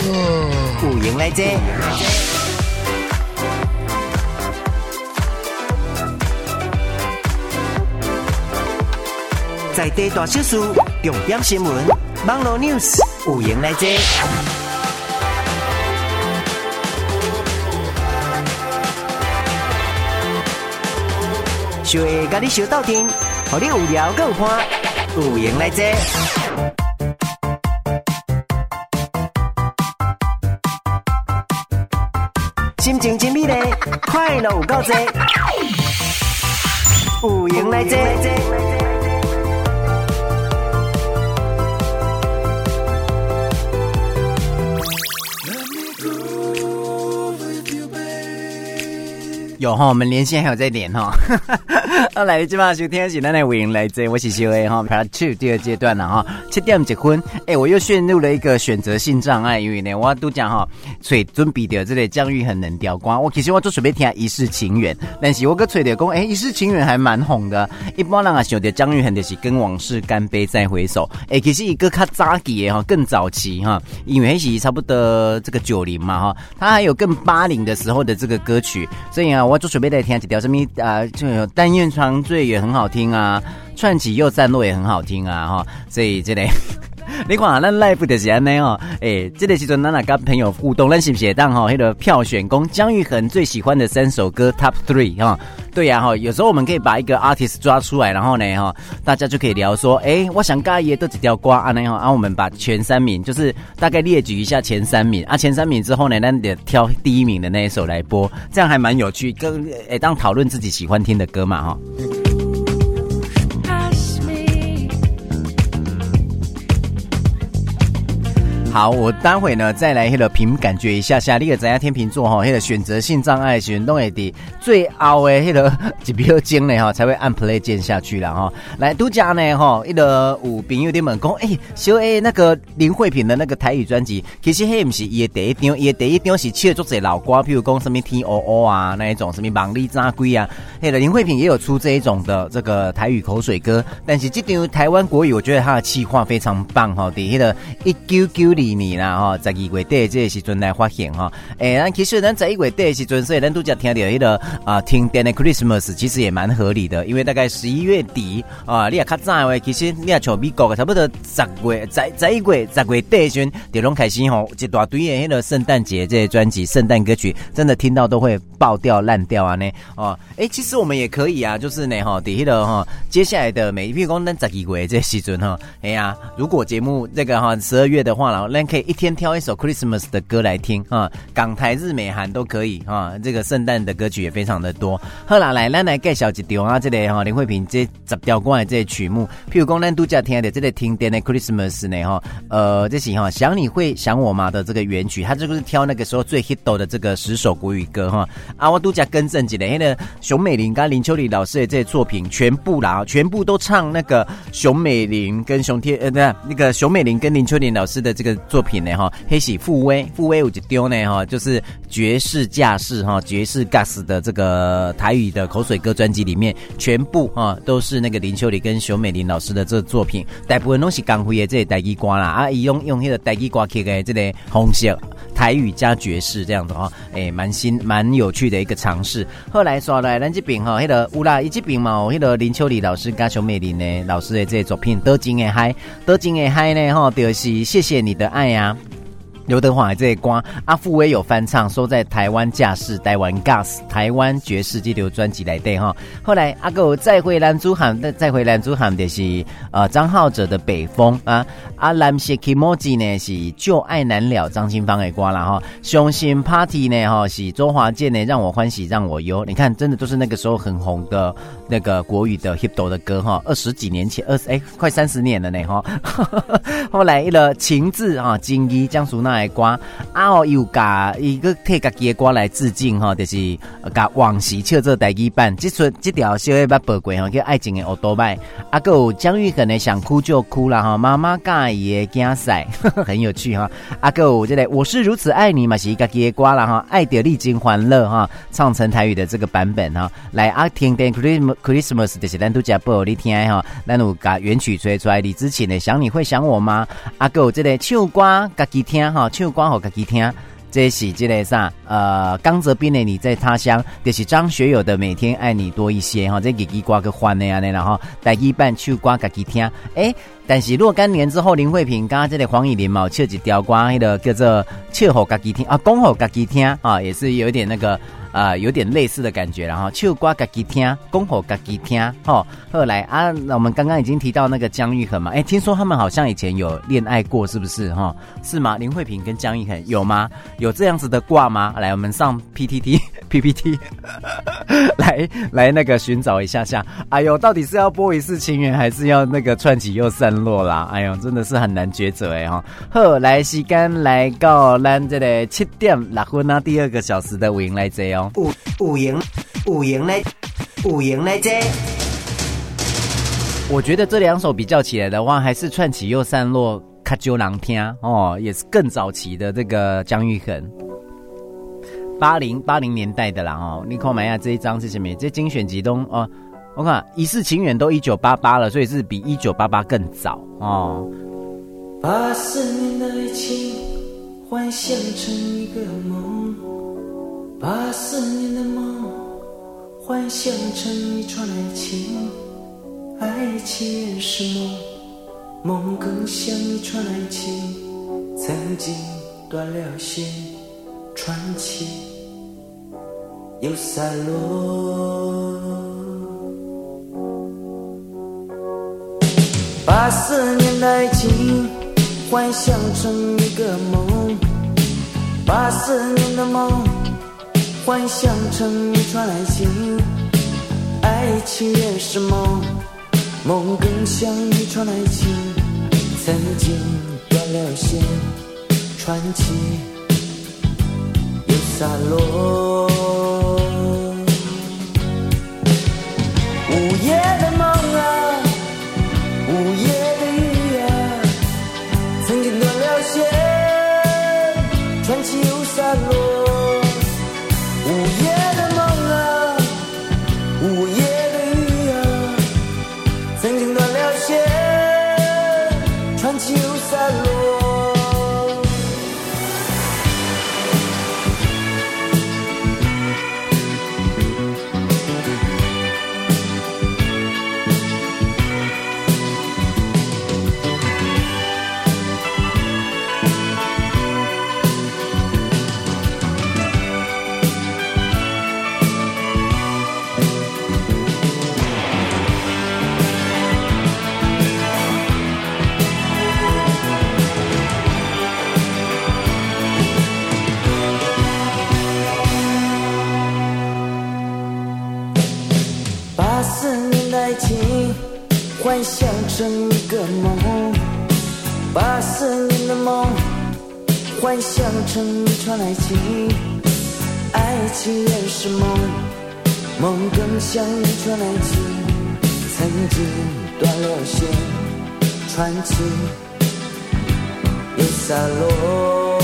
有闲来这。在地大小事，重点新闻，网络 news，有闲来这。小下甲你小斗阵，互你有聊有欢，有闲来这。心情真美丽，快乐有够多，有闲来这。有哈，我们连线还有在连哈。好，来今晚收听的是咱的欢迎来这，我是小 A 哈，Part Two 第二阶段了哈。七点结婚，哎，我又陷入了一个选择性障碍，因为呢，我都讲哈，所以准备的这个姜育恒能调光，我其实我就准备听《一世情缘》，但是我个吹的讲，哎，《一世情缘》还蛮红的，一般人啊想到姜育恒就是跟往事干杯再回首，哎，其实一个较早期的哈，更早期哈，因为是差不多这个九零嘛哈，他还有更八零的时候的这个歌曲，所以啊。我就准备来听几条什么啊，就有但愿长醉也很好听啊，串起又散落也很好听啊哈，所以这里。你看咱 live 的时间呢哦，诶，这个时阵咱来跟朋友互动，咱是不是当哈那个票选工姜育恒最喜欢的三首歌 Top Three 哈？对呀哈，有时候我们可以把一个 artist 抓出来，然后呢哈，大家就可以聊说，诶，我想尬也都几条瓜啊呢哈，啊我们把前三名就是大概列举一下前三名啊，前三名之后呢，咱得挑第一名的那一首来播，这样还蛮有趣，跟诶当讨论自己喜欢听的歌嘛哈。好，我待会呢再来那个凭感觉一下下，那个咱家天秤座哈，那个选择性障碍选动的最后的那个几秒钟呢哈，才会按 play 键下去了哈。来，独家呢哈，那个有朋友在问讲，哎，小 A 那个林慧萍的那个台语专辑，其实还不是伊的第一张，伊的第一张是切作者老歌，譬如讲什么 T O O 啊，那一种什么忙里扎龟啊，那个林慧萍也有出这一种的这个台语口水歌，但是这张台湾国语，我觉得它的企划非常棒哈，底下的一九九零。年啦哈，十二月底这个时阵来发现哈，诶，咱其实咱十一月底的时阵，所以咱都只听到迄个啊，停电的 Christmas 其实也蛮合理的，因为大概十一月底啊，你也较早的话，其实你也像美国差不多十月十十一月十月底的时阵，就拢开始吼一大堆的迄个圣诞节这些专辑、圣诞歌曲，真的听到都会爆掉烂掉啊呢。哦，诶，其实我们也可以啊，就是呢哈，底迄个哈，接下来的每一批光咱十二月这时阵哈，哎呀，如果节目这个哈十二月的话，然后咱可以一天挑一首 Christmas 的歌来听啊，港台日美韩都可以啊。这个圣诞的歌曲也非常的多。好啦，来，咱来介绍一条啊，这里哈林慧萍这十条歌的这些曲目，譬如讲咱独家听的这个停电的 Christmas 呢哈，呃，这是哈想你会想我吗的这个原曲，他这个是挑那个时候最 hit 的这个十首国语歌哈。啊，我度假更正一下，那个熊美玲跟林秋离老师的这些作品全部啦，全部都唱那个熊美玲跟熊天呃，对，那个熊美玲跟林秋离老师的这个作品呢。哈，黑喜傅威，傅威有一丢呢哈，就是爵士架势哈，爵士 gas 的这个台语的口水歌专辑里面，全部哈都是那个林秋离跟熊美玲老师的这作品，大部分拢是港会的这个台语歌啦，啊，用用那个台语歌曲的这个红色台语加爵士这样子哈，诶，蛮新蛮有趣的一个尝试。后来说来咱这边哈，那个乌拉一这边嘛，那个林秋离老师跟熊美玲呢老师的这些作品，都真的嗨，都真的嗨呢哈，就是谢谢你的爱呀。刘德华这一关，阿富威有翻唱，收在台湾架势台湾 Gas 台湾爵士这流专辑来对哈。后来阿哥再回蓝珠喊，再回蓝珠喊的是呃张浩哲的北风啊。阿蓝色 Kimoji 呢是旧爱难了，张清芳的歌啦哈。伤心 Party 呢哈是周华健呢让我欢喜让我忧。你看真的都是那个时候很红的那个国语的 hiphop 的歌哈。二十几年前，二十哎快三十年了呢哈。后来一个情字啊，金一江苏娜。来歌啊哦，又加一个替家己的歌来致敬哈，就是加往昔唱做台语版，这出这条小黑把宝贵哈，叫爱情的奥多麦。啊，还有姜育恒的想哭就哭了哈，妈妈介意的竞赛，很有趣哈。啊，还有这个我是如此爱你嘛，是家己的歌了哈，爱的历经欢乐哈，唱成台语的这个版本哈。来啊，听听 Christmas 就是咱都讲不你听哈，咱有把原曲吹出来，李之前的想你会想我吗？啊，还有这个唱歌家己听哈。唱歌好，家己听。这是这个啥？呃，刚泽斌的你在他乡，就是张学友的每天爱你多一些哈。这给给瓜个欢的呀，然后带一半唱歌家己听。诶，但是若干年之后，林慧萍刚刚这个黄乙玲嘛，唱一条歌，那个叫做唱好家己听啊，讲好家己听啊，也是有点那个。啊、有点类似的感觉，然后唱歌自己听，公火自己听，哈。后来啊，那我们刚刚已经提到那个姜育恒嘛，哎，听说他们好像以前有恋爱过，是不是？哈，是吗？林慧萍跟姜育恒有吗？有这样子的挂吗？来，我们上 PTT PPT 来来那个寻找一下下。哎呦，到底是要播一世情缘，还是要那个串起又散落啦？哎呦，真的是很难抉择哎哈。后，来时间来到咱这里七点六分啊，第二个小时的五音来这哦。五五营五营来五营来这，我觉得这两首比较起来的话，还是串起又散落，卡旧狼听哦，也是更早期的这个姜育恒，八零八零年代的啦哦。你看买下这一张是什么？这精选集中哦，我看一世情缘都一九八八了，所以是比一九八八更早哦。把四年的爱情幻想成一个梦。把思念的梦幻想成一串爱情，爱情是梦，梦更像一串爱情，曾经断了线，传奇又散落。把思念的爱情，幻想成一个梦，把思念的梦。幻想成一串爱情，爱情也是梦，梦更像一串爱情，曾经断了线，传奇又洒落。午夜成一个梦，把思念的梦，幻想成一串爱情，爱情也是梦，梦更像一串爱情，曾经断了线，传奇也散落。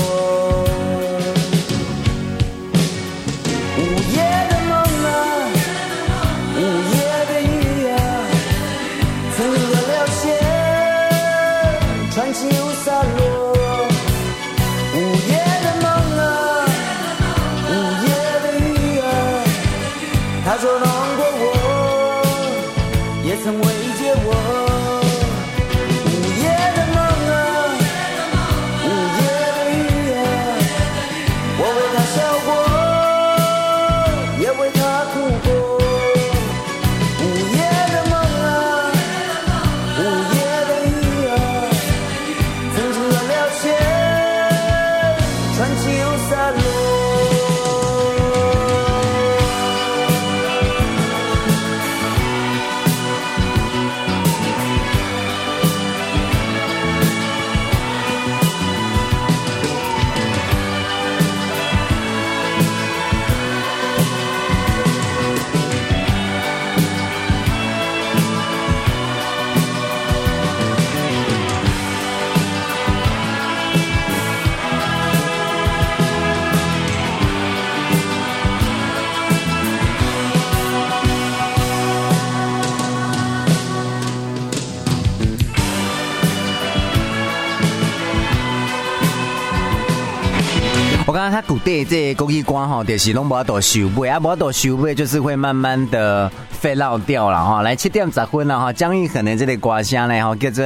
国语歌吼，就是拢无法度收尾，啊，无法度收尾，就是会慢慢的 fade out 掉了哈。来七点十分了哈，姜育恒的这类歌声呢哈，叫做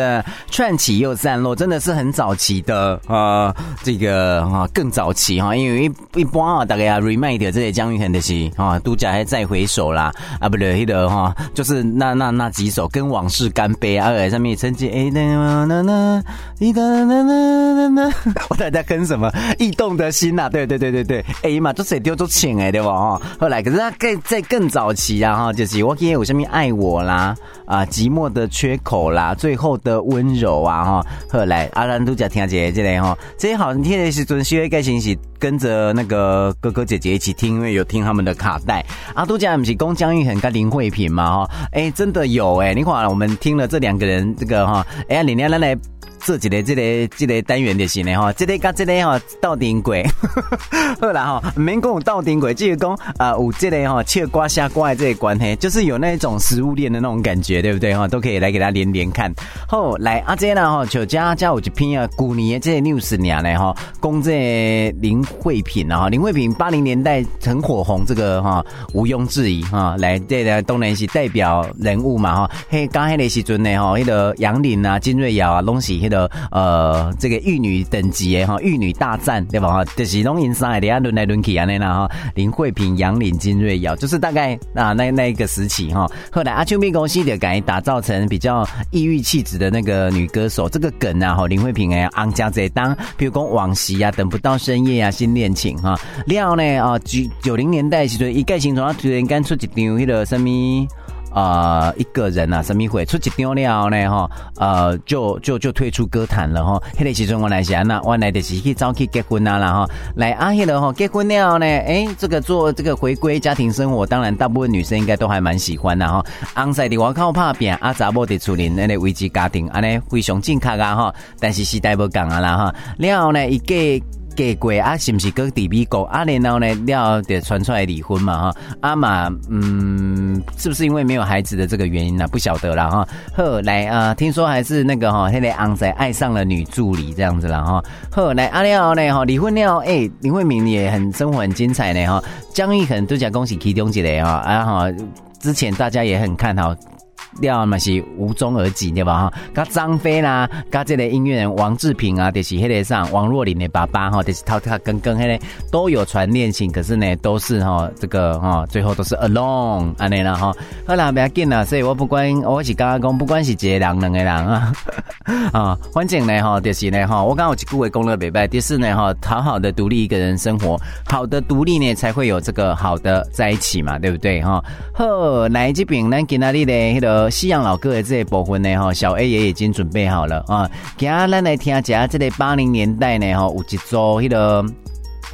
串起又散落，真的是很早期的呃，这个哈更早期哈，因为一一般啊，大概 remind 这些姜育恒的是啊，独家还再回首啦啊，不对，那个哈，就是那那那几首跟往事干杯啊，上面曾经哎那那那你哒哒哒哒哒，我在在跟什么异动的心呐、对对对对对，哎嘛，这谁丢出钱哎，对吧？哈，后来可是他更在更早期啊，哈，就是我今天有什么爱我啦，啊，寂寞的缺口啦，最后的温柔啊，哈，后来阿兰都讲听姐这类哈，这些好听的时阵，希望盖信息跟着那个哥哥姐姐一起听，因为有听他们的卡带。阿都讲不是讲姜育恒跟林慧萍嘛，哈，哎，真的有哎，你看我们听了这两个人这个哈，哎，林娘来来。做一个这个这个单元就是呢哈，这个跟这个哈斗阵过，好啦哈，唔免讲有斗阵过，就是讲啊有这个哈切瓜下瓜的这个关系，就是有那一种食物链的那种感觉，对不对哈？都可以来给他连连看。好，来阿姐呢哈，就加加有一篇啊，古年这个 news 年呢哈，讲这林慧萍啊，林慧萍八零年代很火红，这个哈毋庸置疑哈，来这个当然是代表人物嘛哈，嘿，刚迄个时阵呢哈，迄个杨林啊、金瑞瑶啊，拢是迄个呃这个玉女等级的哈，玉女大战对吧哈？就是龙吟三个底下轮来轮去安尼啦哈，林慧萍、杨林、金瑞瑶，就是大概啊那那一个时期哈。后来阿秋米公司就改打造成比较异域气质的那个女歌手，这个梗啊哈，林慧萍哎，昂家在当，比如讲往昔啊，等不到深夜啊，新恋情哈。了后呢啊，九九零年代时阵，一概形容啊，突然间出一张迄个什么。呃，一个人啊，什么会出一张了呢？哈，呃，就就就退出歌坛了哈。迄个时阵我来想，那我来的是去早去结婚啊，然后来阿迄个哈结婚了呢，诶，这个做这个回归家庭生活，当然大部分女生应该都还蛮喜欢的哈。昂在的我靠怕变阿查某的处理那个危机家庭，安尼非常正确啊哈。但是时代不讲啊啦哈。然后呢，一个。给过啊，是不是各地美国啊？然后呢，了得传出来离婚嘛哈？阿玛，嗯，是不是因为没有孩子的这个原因呢？不晓得了哈。后来啊，听说还是那个哈，那个昂仔爱上了女助理这样子了哈。后来阿廖呢哈，离婚了，哎，林慧敏也很生活很精彩呢哈。江一恒都讲恭喜其中一个哈，啊哈，之前大家也很看好。了嘛是无踪而迹对吧哈？甲张飞啦，甲这个音乐人王志平啊，就是迄个上王若琳的爸爸哈，就是他他跟跟迄个都有传恋情，可是呢都是哈这个哈最后都是 alone 安尼啦哈。好啦，不要紧啦，所以我不管我是刚刚讲，不管是一个人两个人啊啊，反正呢哈就是呢哈，我刚刚有一句话讲了袂歹，就是呢哈，好好的独立一个人生活，好的独立呢才会有这个好的在一起嘛，对不对哈？好，来这边咱今仔日的迄个。西洋老歌的这一部分呢，哈，小 A 也已经准备好了啊。今天咱来听一下这个八零年代呢，哈，有一组那个。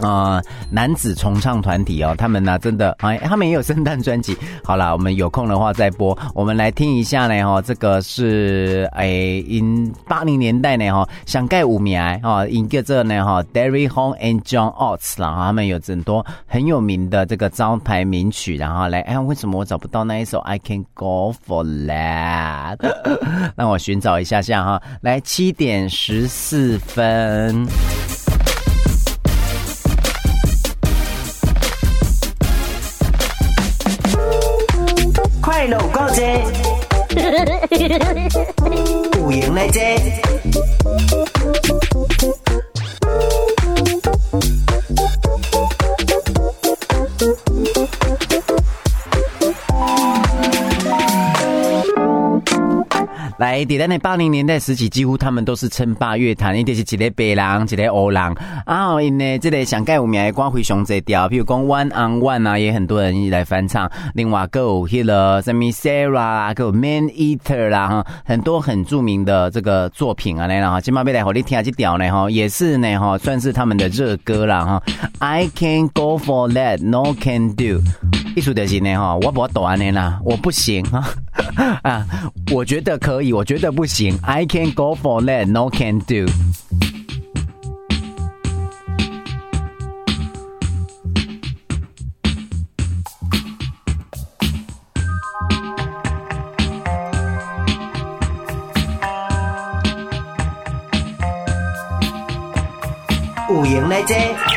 呃，男子重唱团体哦，他们呢真的哎，他们也有圣诞专辑。好啦，我们有空的话再播。我们来听一下呢，哈，这个是哎，因八零年代呢，哈，想盖五名哈，一个这呢，哈，Derry Home and John Oates 啦，他们有很多很有名的这个招牌名曲，然后来，哎，为什么我找不到那一首 I Can Go For That？让我寻找一下下哈，来七点十四分。路高街，有闲来坐。来，在咱的八零年代时期，几乎他们都是称霸乐坛，一定是一个白人，一个黑人。啊因呢，这个上盖有名的歌非常多调，比如讲 One on One 啊，也很多人来翻唱。另外，还有迄个什么 Sarah 啊，还有 Man Eater 啦，哈，很多很著名的这个作品啊，来啦哈，今麦要来和你听下这调呢，哈，也是呢，哈，算是他们的热歌啦，哈。I can go for that, no can do。艺术就是呢，哈，我不懂呢啦，我不行哈，啊，我觉得可以。我觉得不行，I can't go for that, no can do。有闲来坐。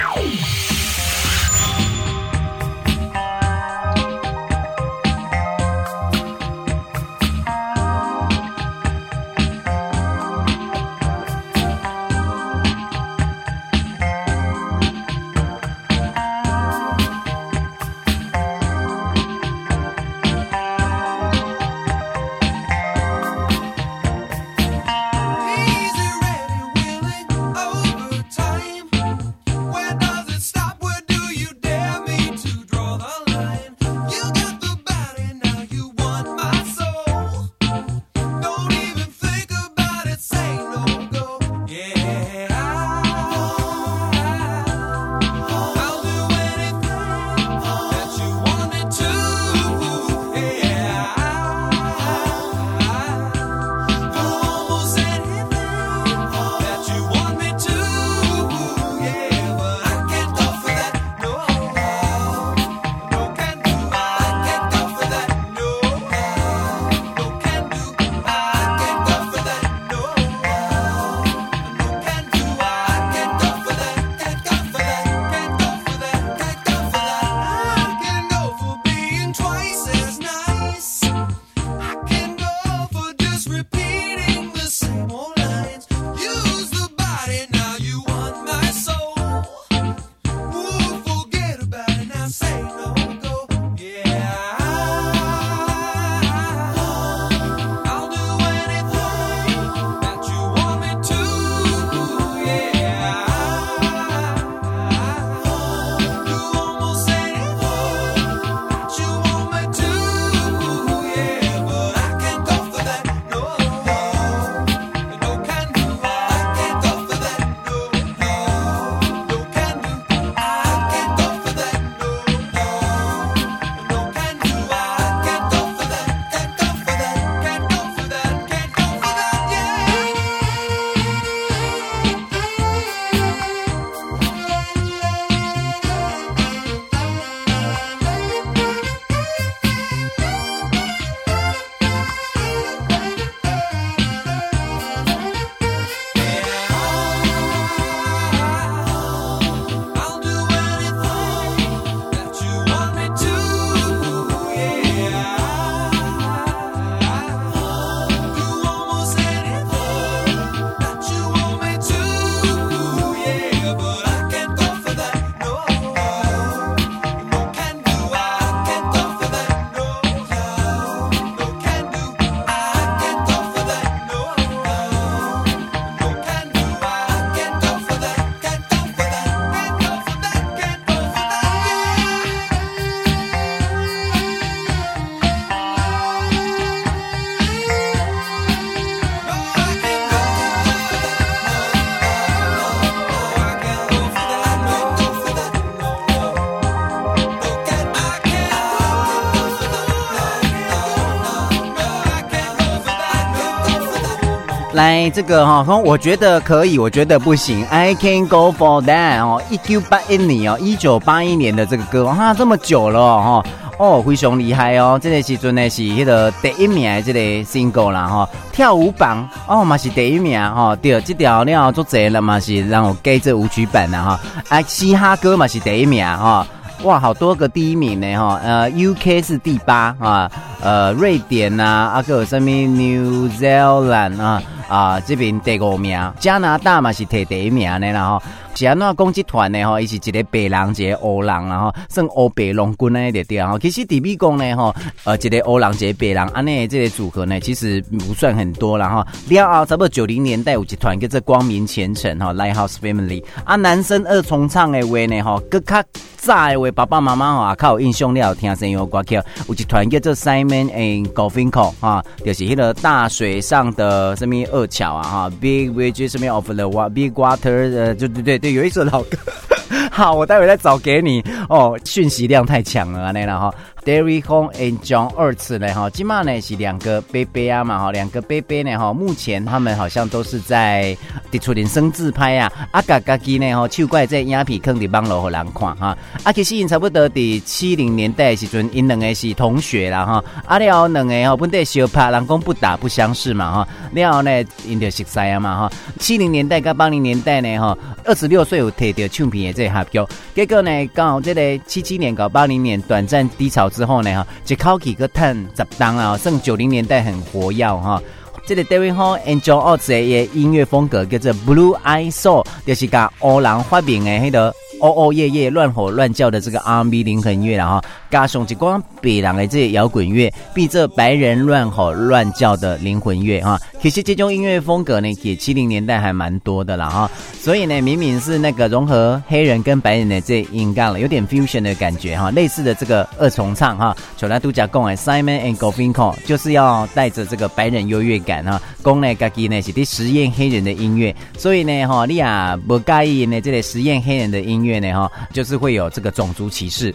这个哈，我觉得可以，我觉得不行。I can go for that 哦，一九八一年哦，一九八一年的这个歌，哈，这么久了哈，哦，非常厉害哦。这个时阵呢是迄个第一名的这个 single 啦哈，跳舞榜哦嘛是第一名哈，对，这条了做侪了嘛是让我给这舞曲版的哈，啊，嘻哈歌嘛是第一名哈。哇，好多个第一名呢哈，呃，UK 是第八啊，呃，瑞典呐，啊个什么 New Zealand 啊啊这边第五名，加拿大嘛是摕第一名的啦哈。是安那攻击团呢？哈，伊是一个白人，一个黑人，然后算黑白龙军那一点点哈。其实底比讲呢，哈，呃，一个黑人，一个白人，安内这个组合呢，其实不算很多了哈。了后差不多九零年代有一团叫做光明前程哈，Lighthouse Family。啊，男生二重唱的话呢，哈，搁较早的话，爸爸妈妈哈，较有印象了，听声音歌曲，有一团叫做 Simon and Garfunkel 哈，就是迄个大水上的什么二桥啊哈，Big Bridge 什么 of the Big Water，呃，就对对对。有一首老歌，好，我待会再找给你哦。讯息量太强了，那了哈。Daryl Hall and John 二次呢哈，今嘛呢是两个 baby 啊嘛哈，两个 baby 呢哈，目前他们好像都是在伫厝里生自拍啊，啊嘎嘎机呢哈，手怪在鸦片坑里帮老和人看哈，啊其实因差不多伫七零年代时阵，因两个是同学啦哈，啊了两个哈本地相拍，人讲不打不相识嘛哈，了后呢因就熟悉啊嘛哈，七零年代跟八零年代呢哈，二十六岁有摕到唱片的这个合约，结果呢刚好这个七七年到八零年短暂低潮。之后呢，哈，就考几个探十档啊，剩九零年代很活跃哈。这个 David Hall and John Oates 的音乐风格叫做 Blue Eye Soul，就是甲欧人发明的迄个。哦哦夜夜乱吼乱叫的这个 R&B 灵魂乐，然后加上一光白人的这些摇滚乐，比这白人乱吼乱叫的灵魂乐哈。其实这种音乐风格呢，也七零年代还蛮多的啦哈。所以呢，明明是那个融合黑人跟白人的这音乐了，有点 fusion 的感觉哈。类似的这个二重唱哈，像咱拄才讲的 Simon and Garfunkel 就是要带着这个白人优越感哈。讲呢，家己呢是的实验黑人的音乐，所以呢哈，你啊不介意呢这里实验黑人的音乐。呢哈，就是会有这个种族歧视。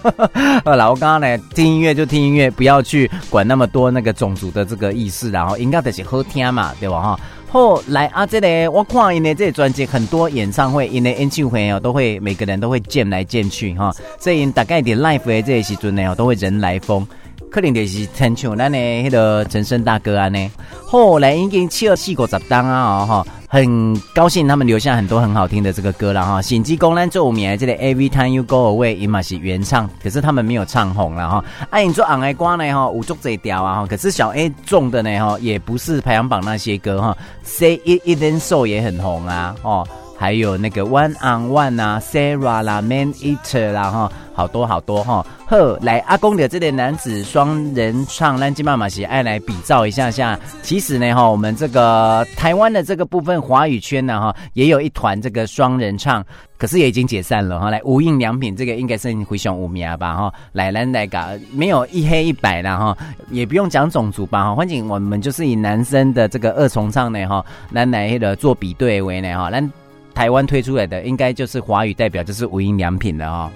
呃，老我刚刚呢听音乐就听音乐，不要去管那么多那个种族的这个意思，然后应该得是喝听嘛，对吧哈？后来啊，这里我看因为这专辑很多演唱会，因为演唱会哦，都会每个人都会见来见去哈，所以大概点 live 的这些时阵呢，都会人来疯。可能就是陈像咱的那个陈升大哥啊呢，后来已经七二四个十档啊哈。很高兴他们留下很多很好听的这个歌了哈，心机公咱做五名这个 Every Time You Go Away 伊嘛是原唱，可是他们没有唱红了哈。爱你做昂爱歌呢哈，五足这调啊哈，可是小 A 中的呢哈，也不是排行榜那些歌哈，Say It Isn't So 也很红啊哦，还有那个 One on One 啊，Sarah 啦，Man Eater 啦哈。好多好多哈，呵，来阿公的这类男子双人唱，咱今妈妈喜爱来比照一下下。其实呢哈，我们这个台湾的这个部分华语圈呢哈，也有一团这个双人唱，可是也已经解散了哈。来无印良品这个应该是回想五名吧哈。来来来个没有一黑一白的哈，也不用讲种族吧哈。欢迎我们就是以男生的这个二重唱呢哈，来来的做比对为呢哈。咱台湾推出来的应该就是华语代表，就是无印良品的哈。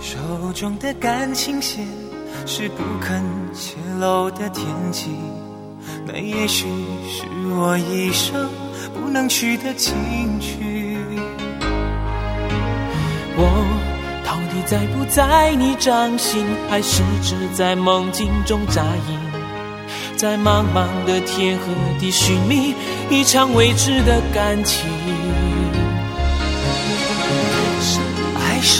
手中的感情线是不肯泄露的天机，那也许是我一生不能去的情趣。我到底在不在你掌心，还是只在梦境中扎营，在茫茫的天和地寻觅一场未知的感情，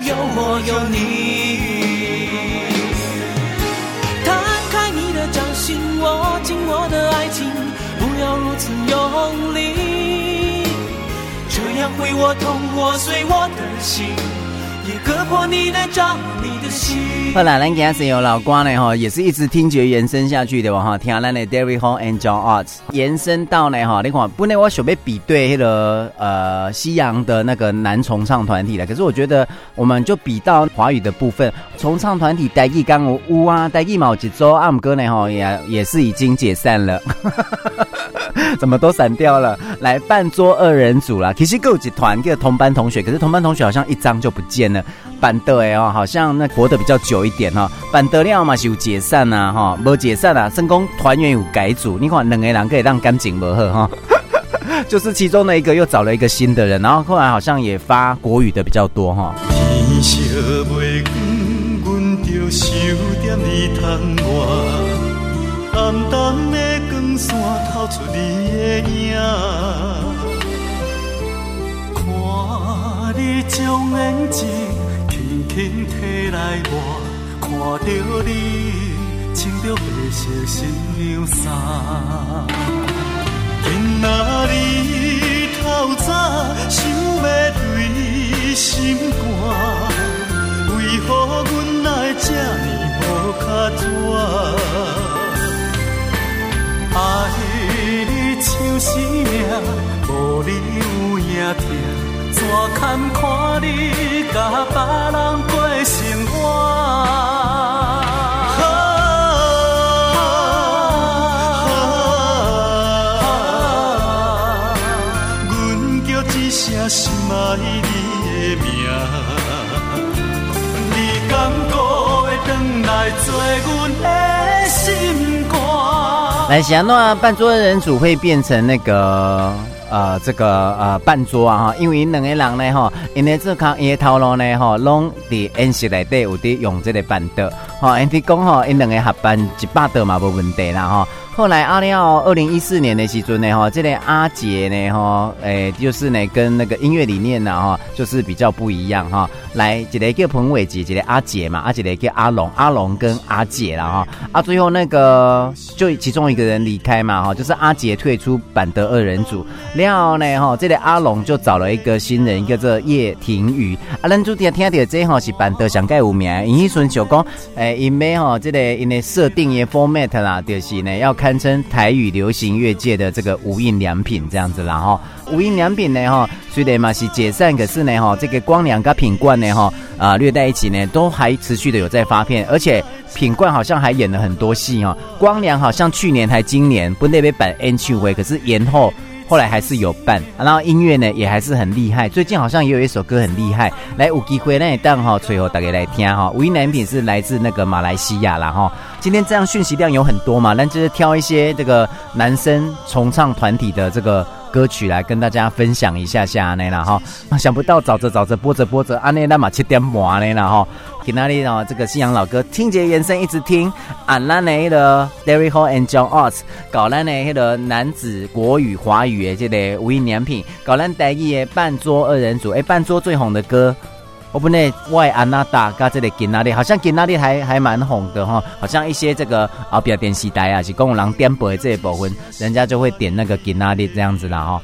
有我有你，摊开你的掌心，握紧我的爱情，不要如此用力，这样会我痛，我碎我的心，后来咱今次有老瓜呢哈，也是一直听觉延伸下去的哇哈，听咱的 Daryl Hall and John Arts 延伸到呢哈，你看本来我准备比对那个呃西洋的那个男重唱团体的，可是我觉得我们就比到华语的部分，重唱团体台语刚有乌啊，台语毛几周阿姆哥呢哈也也是已经解散了。怎么都散掉了？来办桌二人组啦，其实够几团个同班同学，可是同班同学好像一张就不见了。办的哎哦，好像那活得比较久一点哈。办得了嘛是有解散呐哈，没解散啊，成功团员有改组。你看两个人可以让感情不好哈，就是其中的一个又找了一个新的人，然后后来好像也发国语的比较多哈。天将眼睛轻轻提来我，看着你穿着白色新娘衫，今仔日透早想要对心肝，为何阮来这呢无卡纸？爱你像生命，无你有影痛，怎堪看你甲别人过生活？啊啊！阮叫一声心爱你的名，你敢搁会转来做阮的心肝？来，想那办桌二人组会变成那个呃，这个呃办桌啊哈，因为两个人呢哈，因为这康因为头路呢哈，拢伫演习内底有伫用这个办桌，哈，因为讲哈，因两个合办一百桌嘛无问题啦哈。后来阿廖二零一四年的时阵呢哈，这个阿杰呢哈，诶，就是呢跟那个音乐理念呢哈，就是比较不一样哈。来，一个叫彭伟杰，一个阿杰嘛，阿杰叫阿龙，阿龙跟阿杰啦哈。啊，最后那个就其中一个人离开嘛哈，就是阿杰退出办桌二人组，然后呢哈，这个阿龙就找了一个新人，叫做叶廷宇。啊，咱主听听到这哈是办桌上盖有名，因迄阵就讲，诶，因为哈这个因为设定也 format 啦，就是呢要看。堪称台语流行乐界的这个无印良品这样子啦哈，无印良品呢哈，虽然嘛是解散，可是呢哈，这个光良跟品冠呢哈啊，略在一起呢，都还持续的有在发片，而且品冠好像还演了很多戏哦。光良好像去年还今年不那边版 N 去回，可是延后。后来还是有办，然后音乐呢也还是很厉害。最近好像也有一首歌很厉害，来有机会那当哈，最后大家来听哈。无印良品是来自那个马来西亚啦哈。今天这样讯息量有很多嘛，那就是挑一些这个男生重唱团体的这个。歌曲来跟大家分享一下下呢啦哈，想不到找着找着播着播着，阿内那么七点半呢啦哈，给那里哦这个夕阳老歌听节延伸一直听，俺那那的 Daryl Hall and John Oates 搞那内的男子国语华语的这个无印良品，搞那台语的半桌二人组，哎，办桌最红的歌。我不内外安娜达加这里给那里，好像给那里还还蛮红的哈，好像一些这个啊，比较电视台啊，是公人点播的这一部分，人家就会点那个给那里这样子啦哈。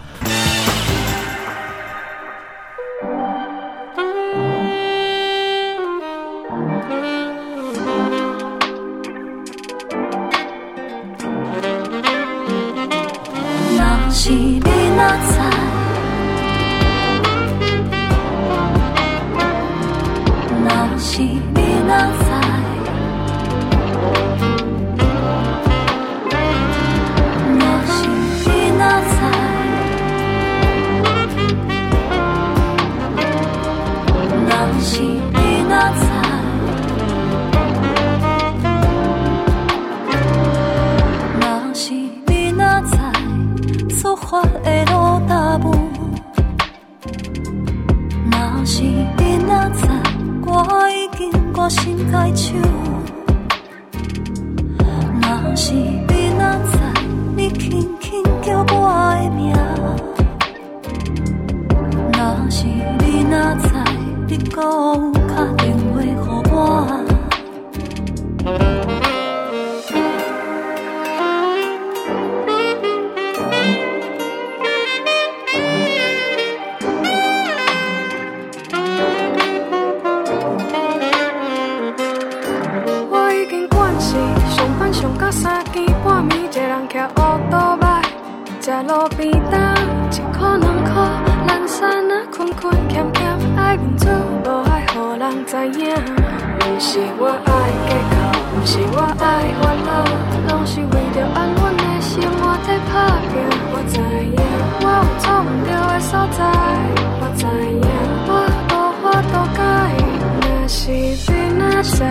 是你若知，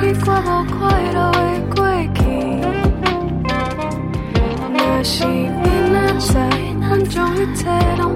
你过无快乐的过去。若是明仔载，咱将一切拢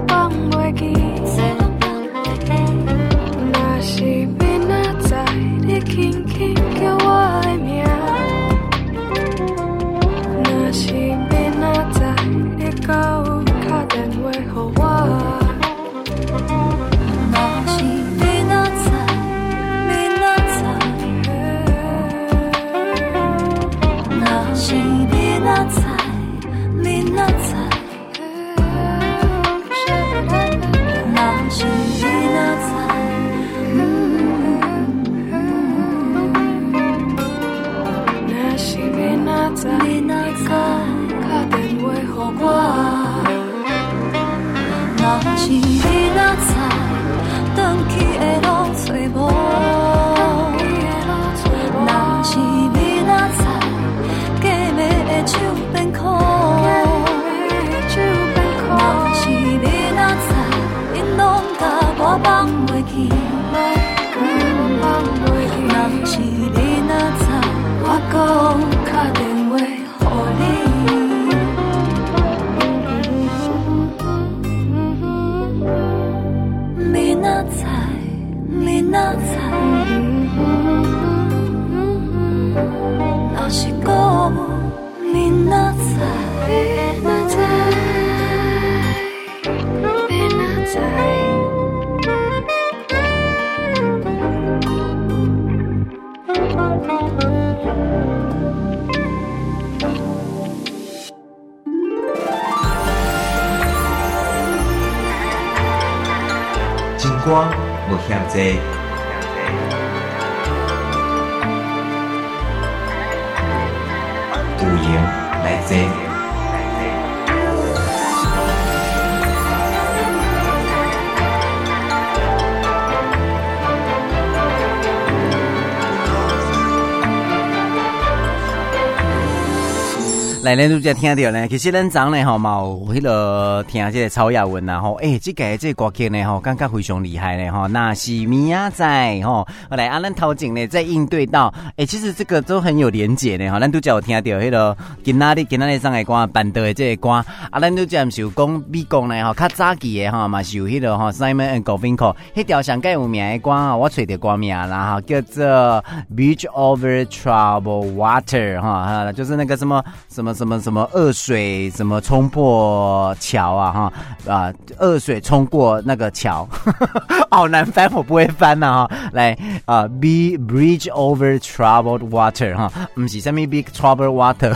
来，咱拄则听到呢，其实咱昨呢吼嘛有迄个听这个曹雅文呐吼，诶，这个这个歌曲呢吼，感觉非常厉害呢吼。那是明仔载吼，来啊，咱头前呢在应对到，诶，其实这个都很有连结呢吼。咱拄则有听到迄个今仔日今仔日上个歌，办到的这个歌，啊，咱拄则毋是有讲美国呢吼，较早期的吼嘛是有迄个吼 Simon and Garfunkel，迄条上盖有名的歌啊，我找着歌名啦哈，叫做 Beach Over Trouble Water 哈，就是那个什么什么。什么什么二水什么冲破桥啊哈啊二水冲过那个桥，好难翻，我不会翻呐、哈。来啊，be bridge over troubled water 哈，不是什么 big troubled water，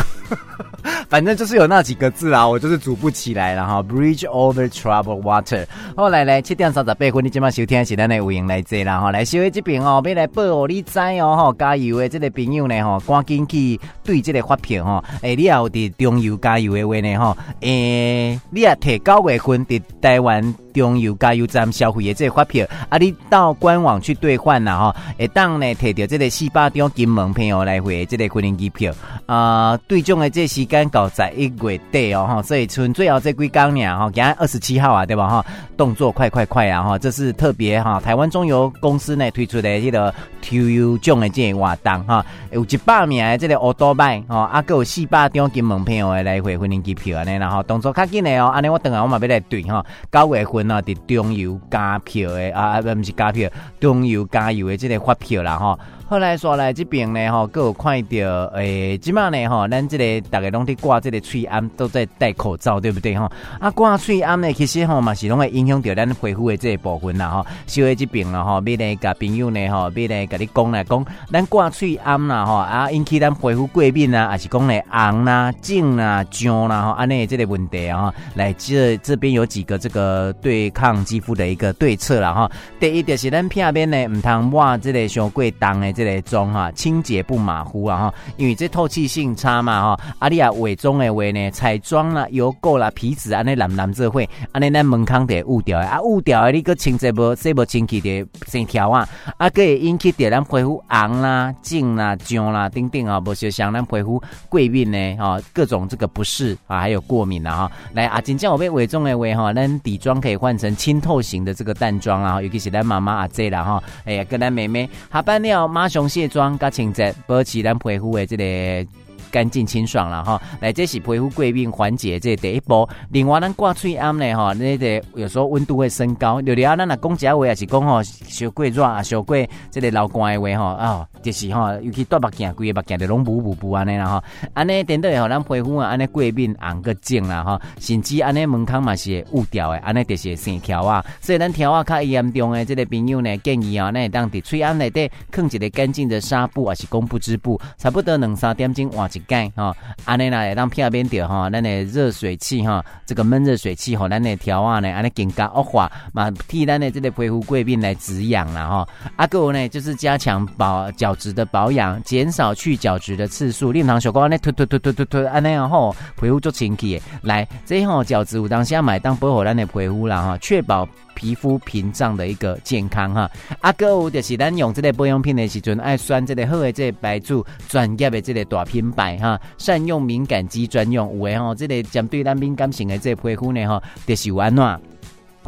反正就是有那几个字啊，我就是组不起来了哈。bridge over troubled water。后来呢七点三十八分，你今晚收听是咱的有闲来坐啦哈。来小的这边哦，要来报哦，你知哦哈，加油的这个朋友呢哈，赶紧去对这个发票哈。哎，你也有。伫中油加油的话呢，哈，诶，你也提九月份伫台湾中油加油站消费的这个发票，啊，你到官网去兑换啦，吼，会当呢摕到这个四百张金门票来回的这个军人机票，啊、呃，对中的这个时间十一月底哦，哈，所以春最后这几天呢，哈，今天二十七号啊，对吧，哈，动作快快快啊，哈，这是特别哈，台湾中油公司呢推出的这个抽油奖的这个活动哈，有一百名的这个欧多拜，哦，啊，还有四百张金门票的来回军人机票安尼，然后动作较紧的哦，安尼我等下我嘛要来对哈，九月份。那伫中油加票的啊，不是加票，中油加油的这个发票啦吼。后来说来这边呢吼，各有看到诶，即马呢吼，咱这个大家拢在挂这个喙安，都在戴口罩，对不对吼？啊，挂喙安呢，其实吼嘛是拢会影响到咱皮肤的这个部分啦吼。小的这边啦吼，要来甲朋友呢吼，要来甲你讲来讲，咱挂喙安啦吼，啊引起咱皮肤过敏啊，还是讲嘞红啦、肿啦、胀啦吼，安尼这个问题啊，来这这边有几个这个对抗肌肤的一个对策啦哈。第一就是咱片面呢，唔通抹这个伤过重的。这个妆哈，清洁不马虎啊哈，因为这透气性差嘛哈。阿丽啊伪装的话呢，彩妆啦、油垢啦、皮脂安尼蓝蓝这会，安尼咱门框得污掉的啊，污掉的你个清洁不洗不清气的线条啊，啊个会引起点咱皮肤红啦、紧啦、胀啦、等等啊，不是像咱皮肤过敏呢哈，各种这个不适啊，还有过敏啊哈。来啊，真正我被伪装的话哈，咱底妆可以换成清透型的这个淡妆啊，尤其是咱妈妈阿姐啦哈，哎呀，跟咱妹妹下班了马上卸妆加清洁，保持咱皮肤的这个。干净清爽了哈，来这是皮肤过敏缓解这第一步。另外，咱挂嘴暗呢哈，那个有时候温度会升高。聊聊咱那讲假话也是讲吼，小过热啊，小过这个流汗的话吼啊，就是吼，尤其戴目镜，规个目镜就拢雾雾雾安尼啦哈。安尼等到以后，咱皮肤啊，安尼过敏红个肿啦哈，甚至安尼门框嘛是会污掉的，安尼就是生条啊。所以咱条啊较严重的这个朋友呢，建议啊，那当伫嘴暗内底放一个干净的纱布还是公布织布，差不多两三点钟换一盖哈，安尼来当片边掉哈，咱的热水器哈，这个闷热水器吼，咱的条啊呢，安尼更加恶化嘛，替咱的这个皮肤过敏来止痒了哈。阿个呢，就是加强保角质的保养，减少去角质的次数。令堂小哥安尼突突突突突突安尼啊吼，皮肤做清气来，这吼角质有当下买当保护咱的皮肤啦哈，确保。皮肤屏障的一个健康哈，阿哥有就是咱用这个保养品的时阵爱选这个好的这个牌子，专业的这个大品牌哈，善用敏感肌专用，有诶吼，这个针对咱敏感型的这个皮肤呢哈，就是有安怎。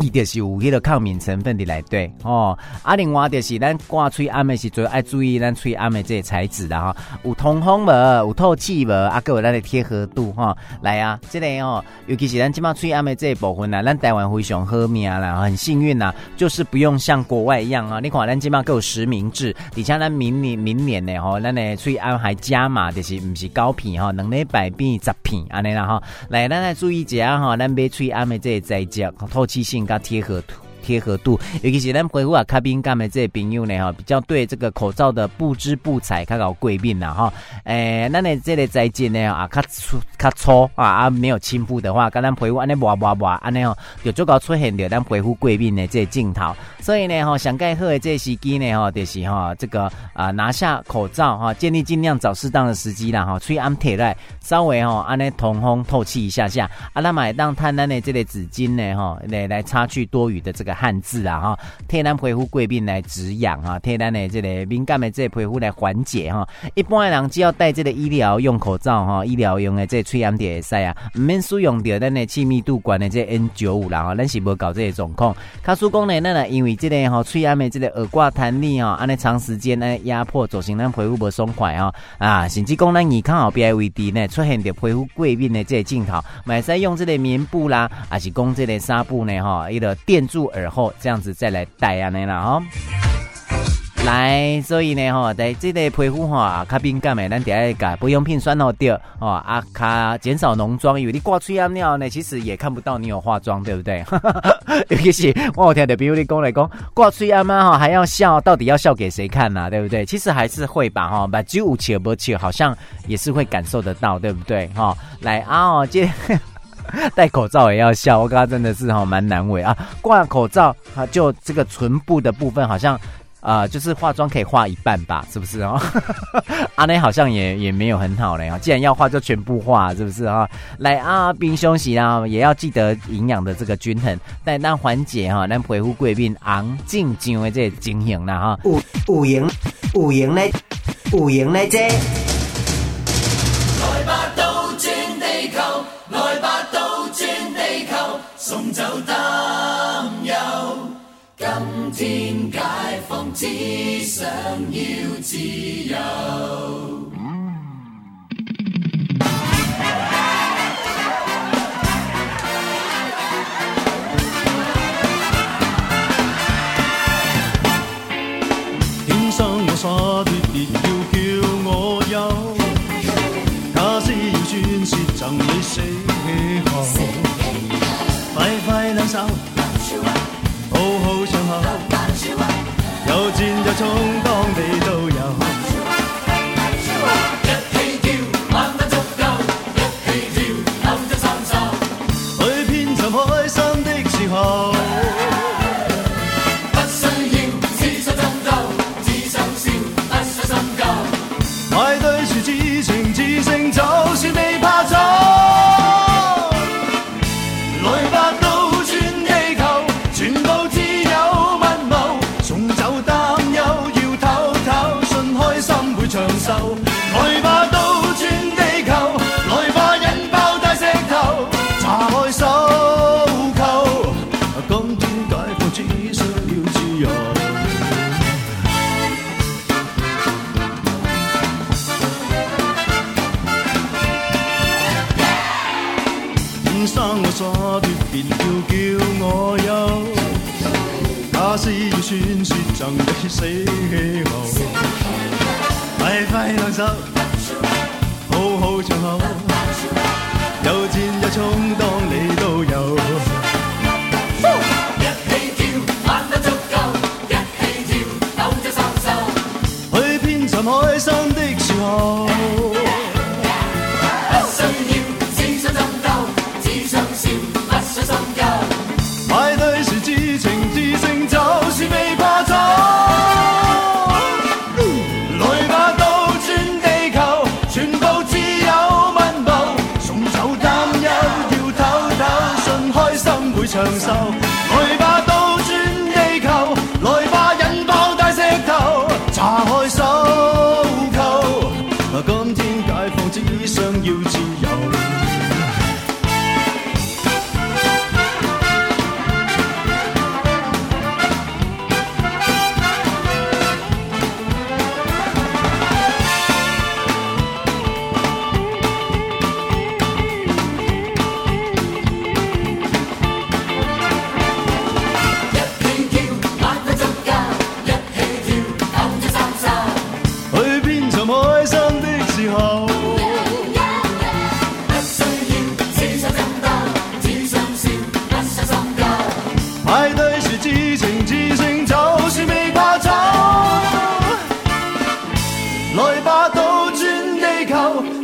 伊就是有迄个抗敏成分的来对哦，啊，另外就是咱挂嘴暗的时阵爱注意咱吹暗的这个材质的哈，有通风无，有透气无，啊，各有咱的贴合度哈。来啊，这个哦，尤其是咱即马嘴暗的这一部分啊，咱台湾非常好命啦，很幸运呐，就是不用像国外一样啊。你看咱即马各有实名制，而且咱明年明年呢吼，咱的嘴暗还加码，就是唔是高片哈，两礼拜变十片安尼啦哈。来，咱来注意一下哈，咱买嘴暗的这个材质，透气性。加贴合图。贴合度，尤其是咱皮肤啊，较敏感的这些朋友呢，哈，比较对这个口罩的不织布材较有过敏啦，哈，诶，咱的这个材质呢，啊，较粗较粗啊，啊，没有亲肤的话，跟咱皮肤安尼滑滑滑，安尼哦，就足够出现着咱皮肤过敏的这镜头。所以呢，哈，上盖好的这时机呢，哈，就是哈，这个啊，拿下口罩哈，建议尽量找适当的时机啦，哈，吹安铁来，稍微哈，安尼通风透气一下下，啊，那买当摊咱的这个纸巾呢，哈，来来擦去多余的这个。汉字啊哈，替咱皮肤过敏来止痒哈，替咱的这个敏感的这个皮肤来缓解哈。一般的人只要戴这个医疗用口罩哈，医疗用的这个吹暗点会使啊，唔免使用到咱的气密度管的这 N 九五啦哈，咱是无搞这个状况。卡叔讲呢，咱呢因为这个哈吹暗的这个耳挂弹力哈，安尼长时间呢压迫造成咱皮肤不松快哈啊，甚至讲咱耳康后边位置呢出现着皮肤过敏的这个镜头，买使用这个棉布啦，还是讲这个纱布呢哈，一个垫住耳。然后这样子再来戴啊，那啦哈，来，所以呢哈，在这个皮肤哈，较敏感的，咱第一个保养品选好掉哦，啊，卡减少浓妆，因为你挂嘴暗尿呢，其实也看不到你有化妆，对不对？尤其是我有听的，比如你讲来讲挂嘴暗嘛哈，还要笑，到底要笑给谁看呐、啊？对不对？其实还是会吧哈，把酒切不切，好像也是会感受得到，对不对？哈，来啊，哦，接。戴口罩也要笑，我刚刚真的是哈蛮难为啊。挂口罩啊，就这个唇部的部分好像啊、就是化妆可以化一半吧，是不是啊？阿内好像也也没有很好嘞啊。既然要化，就全部化，是不是啊？来啊，冰休息啊，也要记得营养的这个均衡，但那缓解哈，咱皮肤过敏昂进进的这情形了哈。有有型有型嘞，有型嘞这。送走担忧，今天解放，只想要自由。死后，快快两手，好好唱好，有战有冲当你都有。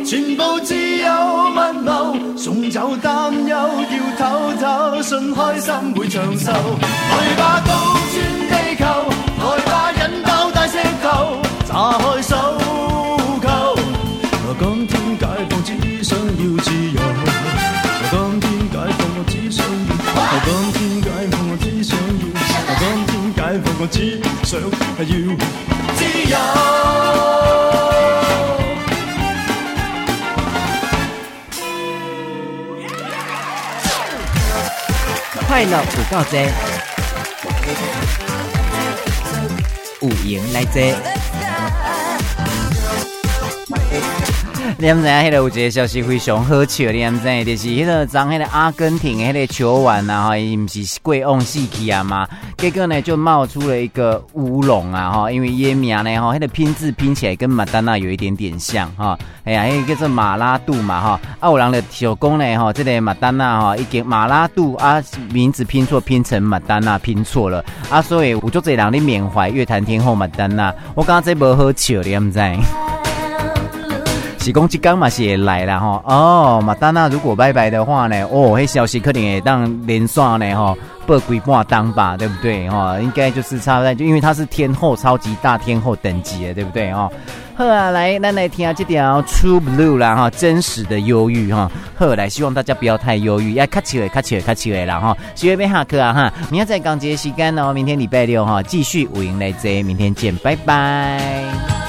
全部自由问候，送走担忧，要唞唞，信开心会长寿。来吧，倒转地球，来吧，引爆大石头，炸开手扣。今天解放只想要自由，今天解放我只想要，今天解放我只想要，今天解放我只想要自由。快乐有够多，有闲来坐。你们知影迄个有一个消息非常好笑，你们知影就是迄个昨迄个阿根廷的迄个球员啊，吼，伊毋是过往死去啊嘛，结果呢就冒出了一个乌龙啊，吼，因为伊名呢，吼，迄个拼字拼起来跟马丹娜有一点点像，哈，哎呀，迄个叫做马拉杜嘛，哈，啊有人的小工呢，吼，这个马丹娜哈，已经马拉杜啊名字拼错，拼成马丹娜拼错了，啊，所以有足侪人咧缅怀乐坛天后马丹娜，我感觉这无好笑，你毋知？是讲即刚嘛是会来啦吼哦，马丹娜如果拜拜的话呢，哦，迄消息可能会当连刷呢吼，报几半当吧，对不对吼？应该就是差不多，就因为他是天后，超级大天后等级的，对不对哦？好啊，来，咱来听下这条 True Blue 啦哈，真实的忧郁哈。好，来，希望大家不要太忧郁，要卡起来，卡起来，卡起来啦哈。学会下课啊哈，明天再讲这个时间哦，明天礼拜六哈，继续五营来接，明天见，拜拜。